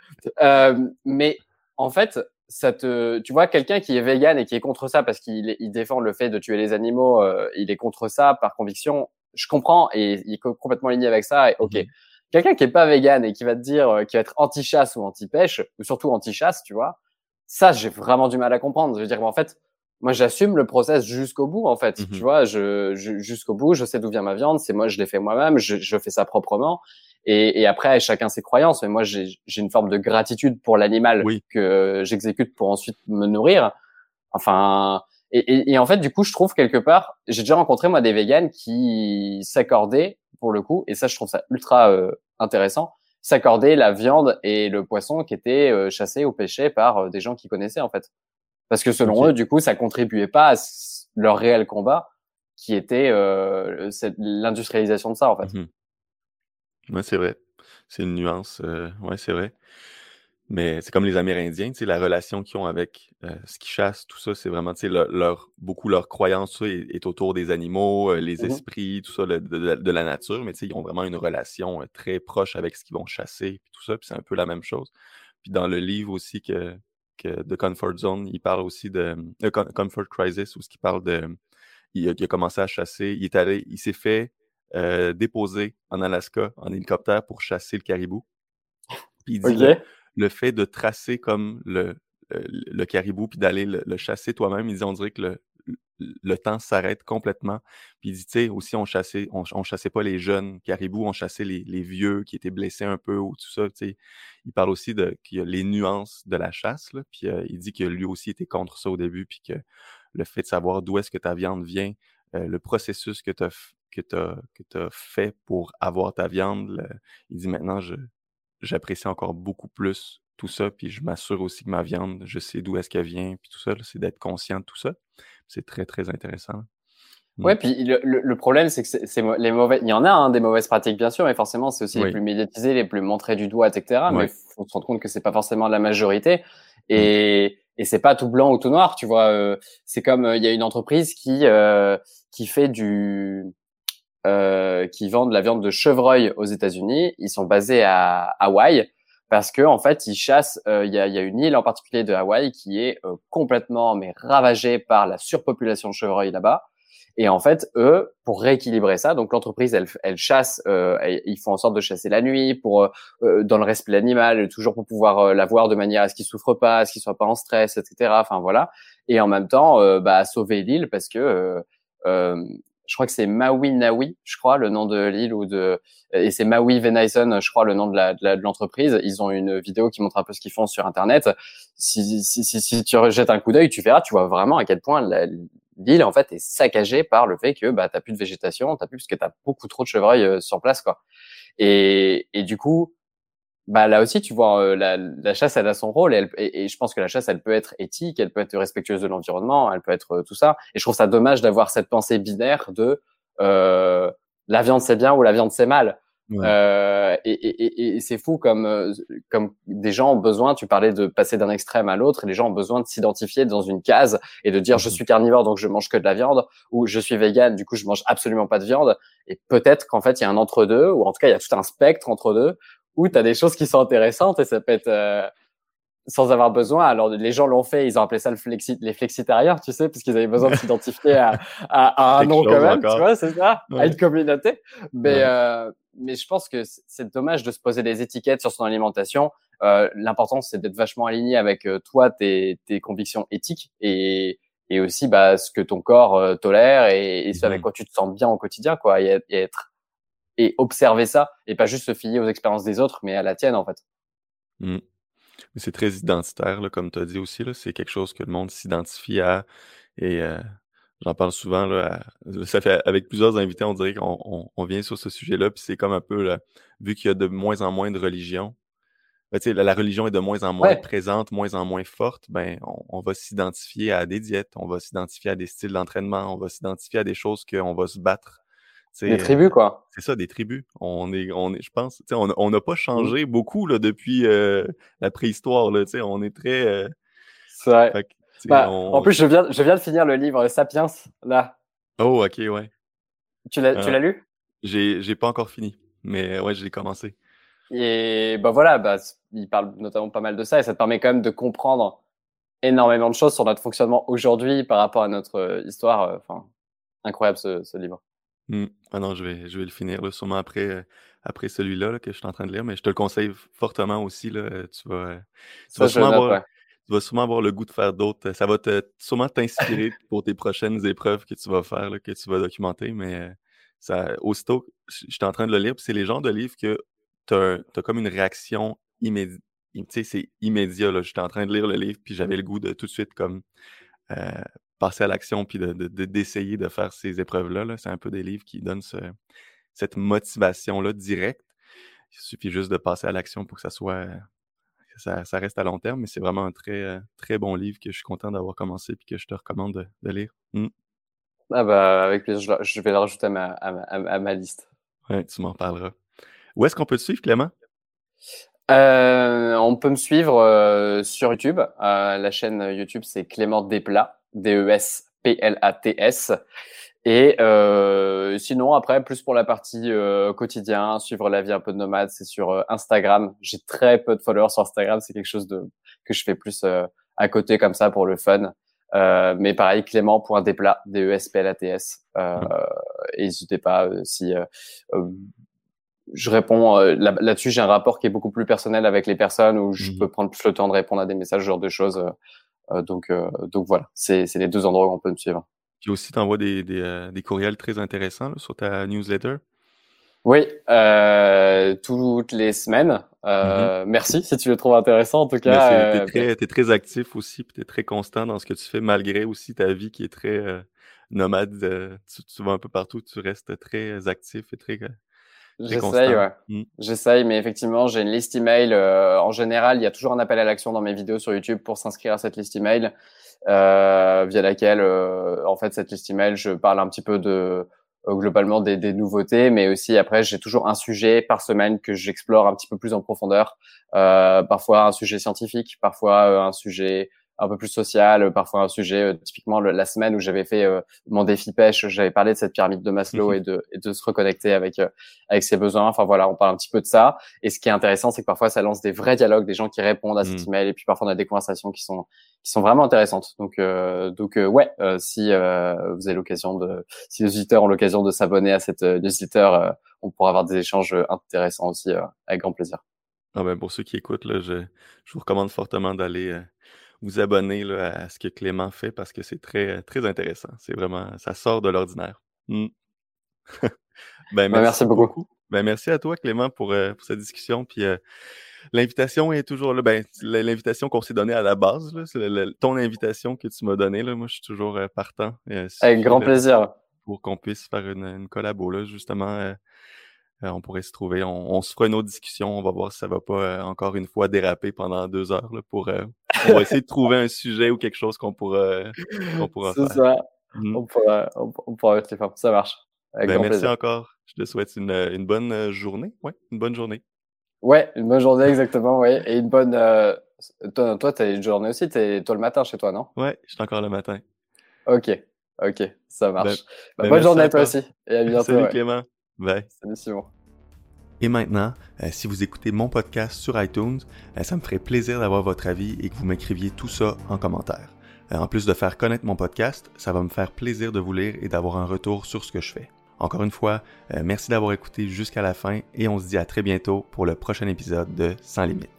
Euh, mais en fait, ça te, tu vois, quelqu'un qui est vegan et qui est contre ça parce qu'il il défend le fait de tuer les animaux, euh, il est contre ça par conviction. Je comprends et il est complètement aligné avec ça. Et, ok. Mhm. Quelqu'un qui est pas vegan et qui va te dire, euh, qui va être anti-chasse ou anti-pêche, ou surtout anti-chasse, tu vois, ça, j'ai vraiment du mal à comprendre. Je veux dire, en fait, moi j'assume le process jusqu'au bout en fait. Tu mmh vois, je, jusqu'au bout, je sais d'où vient ma viande, c'est moi je l'ai fait moi-même, je, je, fais ça proprement. Et, et après chacun ses croyances, mais moi j'ai une forme de gratitude pour l'animal que j'exécute pour ensuite me nourrir. Enfin, et, et, en fait du coup je trouve quelque part, j'ai déjà rencontré moi des véganes qui s'accordaient pour le coup, et ça je trouve ça ultra euh, intéressant, s'accorder la viande et le poisson qui étaient euh, chassés ou pêchés par euh, des gens qui connaissaient en fait. Parce que selon eux, du coup, ça contribuait pas à leur réel combat, qui était euh, l'industrialisation de ça, en fait. Mmh ouais, c'est vrai. C'est une nuance. Euh, ouais, c'est vrai. Mais c'est comme les Amérindiens, tu sais, la relation qu'ils ont avec euh, ce qu'ils chassent, tout ça, c'est vraiment, tu sais, leur, beaucoup leur croyance est, autour des animaux, euh, les mmh esprits, tout ça, de, la nature, mais ils ont vraiment une relation très proche avec ce qu'ils vont chasser, puis tout ça, puis c'est un peu la même chose. Puis dans le livre aussi que, de Comfort Zone, il parle aussi de, Comfort Crisis, où ce qui parle de. Il a, commencé à chasser. Il est allé, il s'est fait euh, déposer en Alaska en hélicoptère pour chasser le caribou. Puis il dit le, fait de tracer comme le, le, caribou puis d'aller le, chasser toi-même, il dit on dirait que le, temps s'arrête complètement. Puis il dit, tu sais, aussi, on chassait, on, chassait pas les jeunes caribous, on chassait les, vieux qui étaient blessés un peu ou tout ça. Tu. Il parle aussi de les nuances de la chasse. Puis euh, il dit que lui aussi était contre ça au début, puis que le fait de savoir d'où est-ce que ta viande vient, euh, le processus que tu as, que fait pour avoir ta viande, il dit maintenant, j'apprécie encore beaucoup plus tout ça, puis je m'assure aussi que ma viande, je sais d'où est-ce qu'elle vient, puis tout ça, c'est d'être conscient de tout ça. C'est très, très intéressant. Mmh. Ouais, puis le, le, problème, c'est que c'est les mauvais. Il y en a hein, des mauvaises pratiques, bien sûr, mais forcément, c'est aussi les plus médiatisés, les plus montrés du doigt, etc. Mais il faut se rendre compte que c'est pas forcément la majorité. Et, mmh. et c'est pas tout blanc ou tout noir, tu vois. Euh, c'est comme euh, il y a une entreprise qui euh, qui fait du qui vend de la viande de chevreuil aux États-Unis. Ils sont basés à Hawaï. Parce que en fait, ils chassent. Il y, a, y, a, une île en particulier de Hawaï qui est complètement mais ravagée par la surpopulation de chevreuils là-bas. Et en fait, eux, pour rééquilibrer ça, donc l'entreprise, elle, elle chasse, euh, ils font en sorte de chasser la nuit, pour euh, dans le respect de l'animal, toujours pour pouvoir euh, l'avoir de manière à ce qu'il souffre pas, à ce qu'il soit pas en stress, etc. Enfin voilà. Et en même temps, euh, bah, sauver l'île parce que je crois que c'est Maui Nawi, je crois, le nom de l'île ou de et c'est Maui Venison, je crois, le nom de la de l'entreprise. Ils ont une vidéo qui montre un peu ce qu'ils font sur Internet. Si si si, si tu rejettes un coup d'œil, tu verras, tu vois vraiment à quel point l'île en fait est saccagée par le fait que bah t'as plus de végétation, t'as plus parce que t'as beaucoup trop de chevreuils euh, sur place quoi. Et et du coup, bah là aussi tu vois euh, la, la, chasse elle a son rôle et, et, je pense que la chasse elle peut être éthique, elle peut être respectueuse de l'environnement, elle peut être euh, tout ça. Et je trouve ça dommage d'avoir cette pensée binaire de euh, la viande c'est bien ou la viande c'est mal. Euh, et, et, et c'est fou comme comme des gens ont besoin. Tu parlais de passer d'un extrême à l'autre, et les gens ont besoin de s'identifier dans une case et de dire je mhm. suis carnivore donc je mange que de la viande, ou je suis vegan du coup je mange absolument pas de viande. Et peut-être qu'en fait il y a un entre deux, ou en tout cas il y a tout un spectre entre deux où tu as des choses qui sont intéressantes et ça peut être euh, sans avoir besoin. Alors les gens l'ont fait, ils ont appelé ça le flexi les flexitarieurs, tu sais, parce qu'ils avaient besoin de s'identifier à, à, un (laughs) nom quand même, tu vois, c'est ça, à une communauté. Mais euh, mais je pense que c'est dommage de se poser des étiquettes sur son alimentation. Euh, L'important c'est d'être vachement aligné avec euh, toi, tes, tes convictions éthiques et et aussi bah ce que ton corps euh, tolère et, et ce avec quoi tu te sens bien au quotidien, quoi, et, et être et observer ça et pas juste se fier aux expériences des autres, mais à la tienne en fait. Mmh. C'est très identitaire, là, comme tu as dit aussi. C'est quelque chose que le monde s'identifie à. Et euh, j'en parle souvent. Là, ça fait avec plusieurs invités, on dirait qu'on on, vient sur ce sujet-là. Puis c'est comme un peu, là, vu qu'il y a de moins en moins de religions, ben, la, la, religion est de moins en moins présente, moins en moins forte, ben, on, on va s'identifier à des diètes, on va s'identifier à des styles d'entraînement, on va s'identifier à des choses qu'on va se battre des tribus, quoi. C'est ça, des tribus. On est, on est, je pense, on n'a pas changé beaucoup là, depuis euh, la préhistoire. Là, on est très. Euh, c'est vrai. Bah, en plus, je viens, je viens de finir le livre Sapiens, là. Oh, ok, ouais. Tu l'as, tu l'as lu? J'ai, pas encore fini, mais ouais, j'ai commencé. Et bah voilà, bah, il parle notamment pas mal de ça, et ça te permet quand même de comprendre énormément de choses sur notre fonctionnement aujourd'hui par rapport à notre euh, histoire. Enfin, incroyable ce, ce livre. Mmh. Ah non, je vais je vais le finir là, sûrement après, euh, après celui-là, que je suis en train de lire, mais je te le conseille fortement aussi, là, euh, tu vas, euh, tu vas sûrement avoir tu vas sûrement avoir le goût de faire d'autres, ça va te sûrement t'inspirer (laughs) pour tes prochaines épreuves que tu vas faire, que tu vas documenter, mais ça aussitôt j'étais en train de le lire, puis c'est les genres de livres que tu as comme une réaction immédiate. tu sais, c'est immédiat. J'étais en train de lire le livre, puis j'avais le goût de tout de suite comme, passer à l'action puis d'essayer de, de, faire ces épreuves-là. c'est un peu des livres qui donnent cette motivation-là directe. Il suffit juste de passer à l'action pour que ça soit ça, ça, reste à long terme, mais c'est vraiment un très, très bon livre que je suis content d'avoir commencé et que je te recommande de, lire. Mmh. Ah bah, avec plaisir, je vais le rajouter à ma, à, ma liste. Tu m'en parleras. Où est-ce qu'on peut te suivre, Clément? Euh, on peut me suivre euh, sur YouTube. Euh, la chaîne YouTube, c'est Clément Desplats. D-E-S-P-L-A-T-S. Et euh, sinon, après, plus pour la partie euh, quotidien, suivre la vie un peu de nomade, c'est sur euh, Instagram. J'ai très peu de followers sur Instagram. C'est quelque chose de que je fais plus euh, à côté comme ça pour le fun. Euh, mais pareil, Clément.desplat, D-E-S-P-L-A-T-S. N'hésitez pas si je réponds là-dessus. j'ai un rapport qui est beaucoup plus personnel avec les personnes où je mmh peux prendre plus le temps de répondre à des messages, ce genre de choses. Euh, donc, euh, donc voilà, c'est les deux endroits où on peut me suivre. Puis aussi, tu envoies des, des, euh, des, courriels très intéressants sur ta newsletter. Oui, euh, toutes les semaines. Euh, mm-hmm. Merci si tu le trouves intéressant en tout cas. Tu es, très, es très actif aussi, tu es très constant dans ce que tu fais malgré aussi ta vie qui est très nomade. Tu, tu, vas un peu partout, tu restes très actif et très J'essaye, ouais. Mmh. J'essaye, mais effectivement, j'ai une liste email. Euh, en général, il y a toujours un appel à l'action dans mes vidéos sur YouTube pour s'inscrire à cette liste email, euh, via laquelle, euh, en fait, cette liste email, je parle un petit peu de euh, globalement des, des, nouveautés, mais aussi après, j'ai toujours un sujet par semaine que j'explore un petit peu plus en profondeur. parfois un sujet scientifique, parfois un sujet un peu plus social, parfois un sujet, typiquement la semaine où j'avais fait mon défi pêche, j'avais parlé de cette pyramide de Maslow et, de, et de se reconnecter avec avec ses besoins. Enfin voilà, on parle un petit peu de ça. Et ce qui est intéressant, c'est que parfois ça lance des vrais dialogues, des gens qui répondent à cet mmh. email, et puis parfois on a des conversations qui sont qui sont vraiment intéressantes. Donc donc ouais, si vous avez l'occasion de, si les auditeurs ont l'occasion de s'abonner à cette newsletter, on pourra avoir des échanges intéressants aussi avec grand plaisir. Ah ben pour ceux qui écoutent, là, je, je vous recommande fortement d'aller vous abonner à ce que Clément fait parce que c'est très, très intéressant. C'est vraiment, ça sort de l'ordinaire. Mmh. (laughs) ben, merci, beaucoup. Ben, merci à toi, Clément, pour, euh, cette discussion. Puis euh, l'invitation est toujours là. Ben, l'invitation qu'on s'est donnée à la base, ton invitation que tu m'as donnée, là, moi, je suis toujours euh, partant. Avec grand plaisir. Pour qu'on puisse faire une, une collabo, là, justement euh, on pourrait se trouver. On, se fera une autre discussion. On va voir si ça va pas euh, encore une fois déraper pendant deux heures pour, euh, on va essayer de trouver un sujet ou quelque chose qu'on pourra, qu'on pourra faire. Ça. Mmh. On pourra, on, pourra Ça marche. Ben, merci encore. Je te souhaite une, une bonne journée. Ouais, une bonne journée. Ouais, une bonne journée, exactement, ouais. Et une bonne. Toi, toi tu as une journée aussi. Es, toi le matin chez toi, non? Ouais, je suis encore le matin. Ok, ok, ça ben, marche. Ben, bonne journée à toi aussi. Et à bientôt. Salut Clément. Bye. Salut Simon. Et maintenant, euh, si vous écoutez mon podcast sur iTunes, euh, ça me ferait plaisir d'avoir votre avis et que vous m'écriviez tout ça en commentaire. Euh, en plus de faire connaître mon podcast, ça va me faire plaisir de vous lire et d'avoir un retour sur ce que je fais. Encore une fois, merci d'avoir écouté jusqu'à la fin et on se dit à très bientôt pour le prochain épisode de Sans Limites.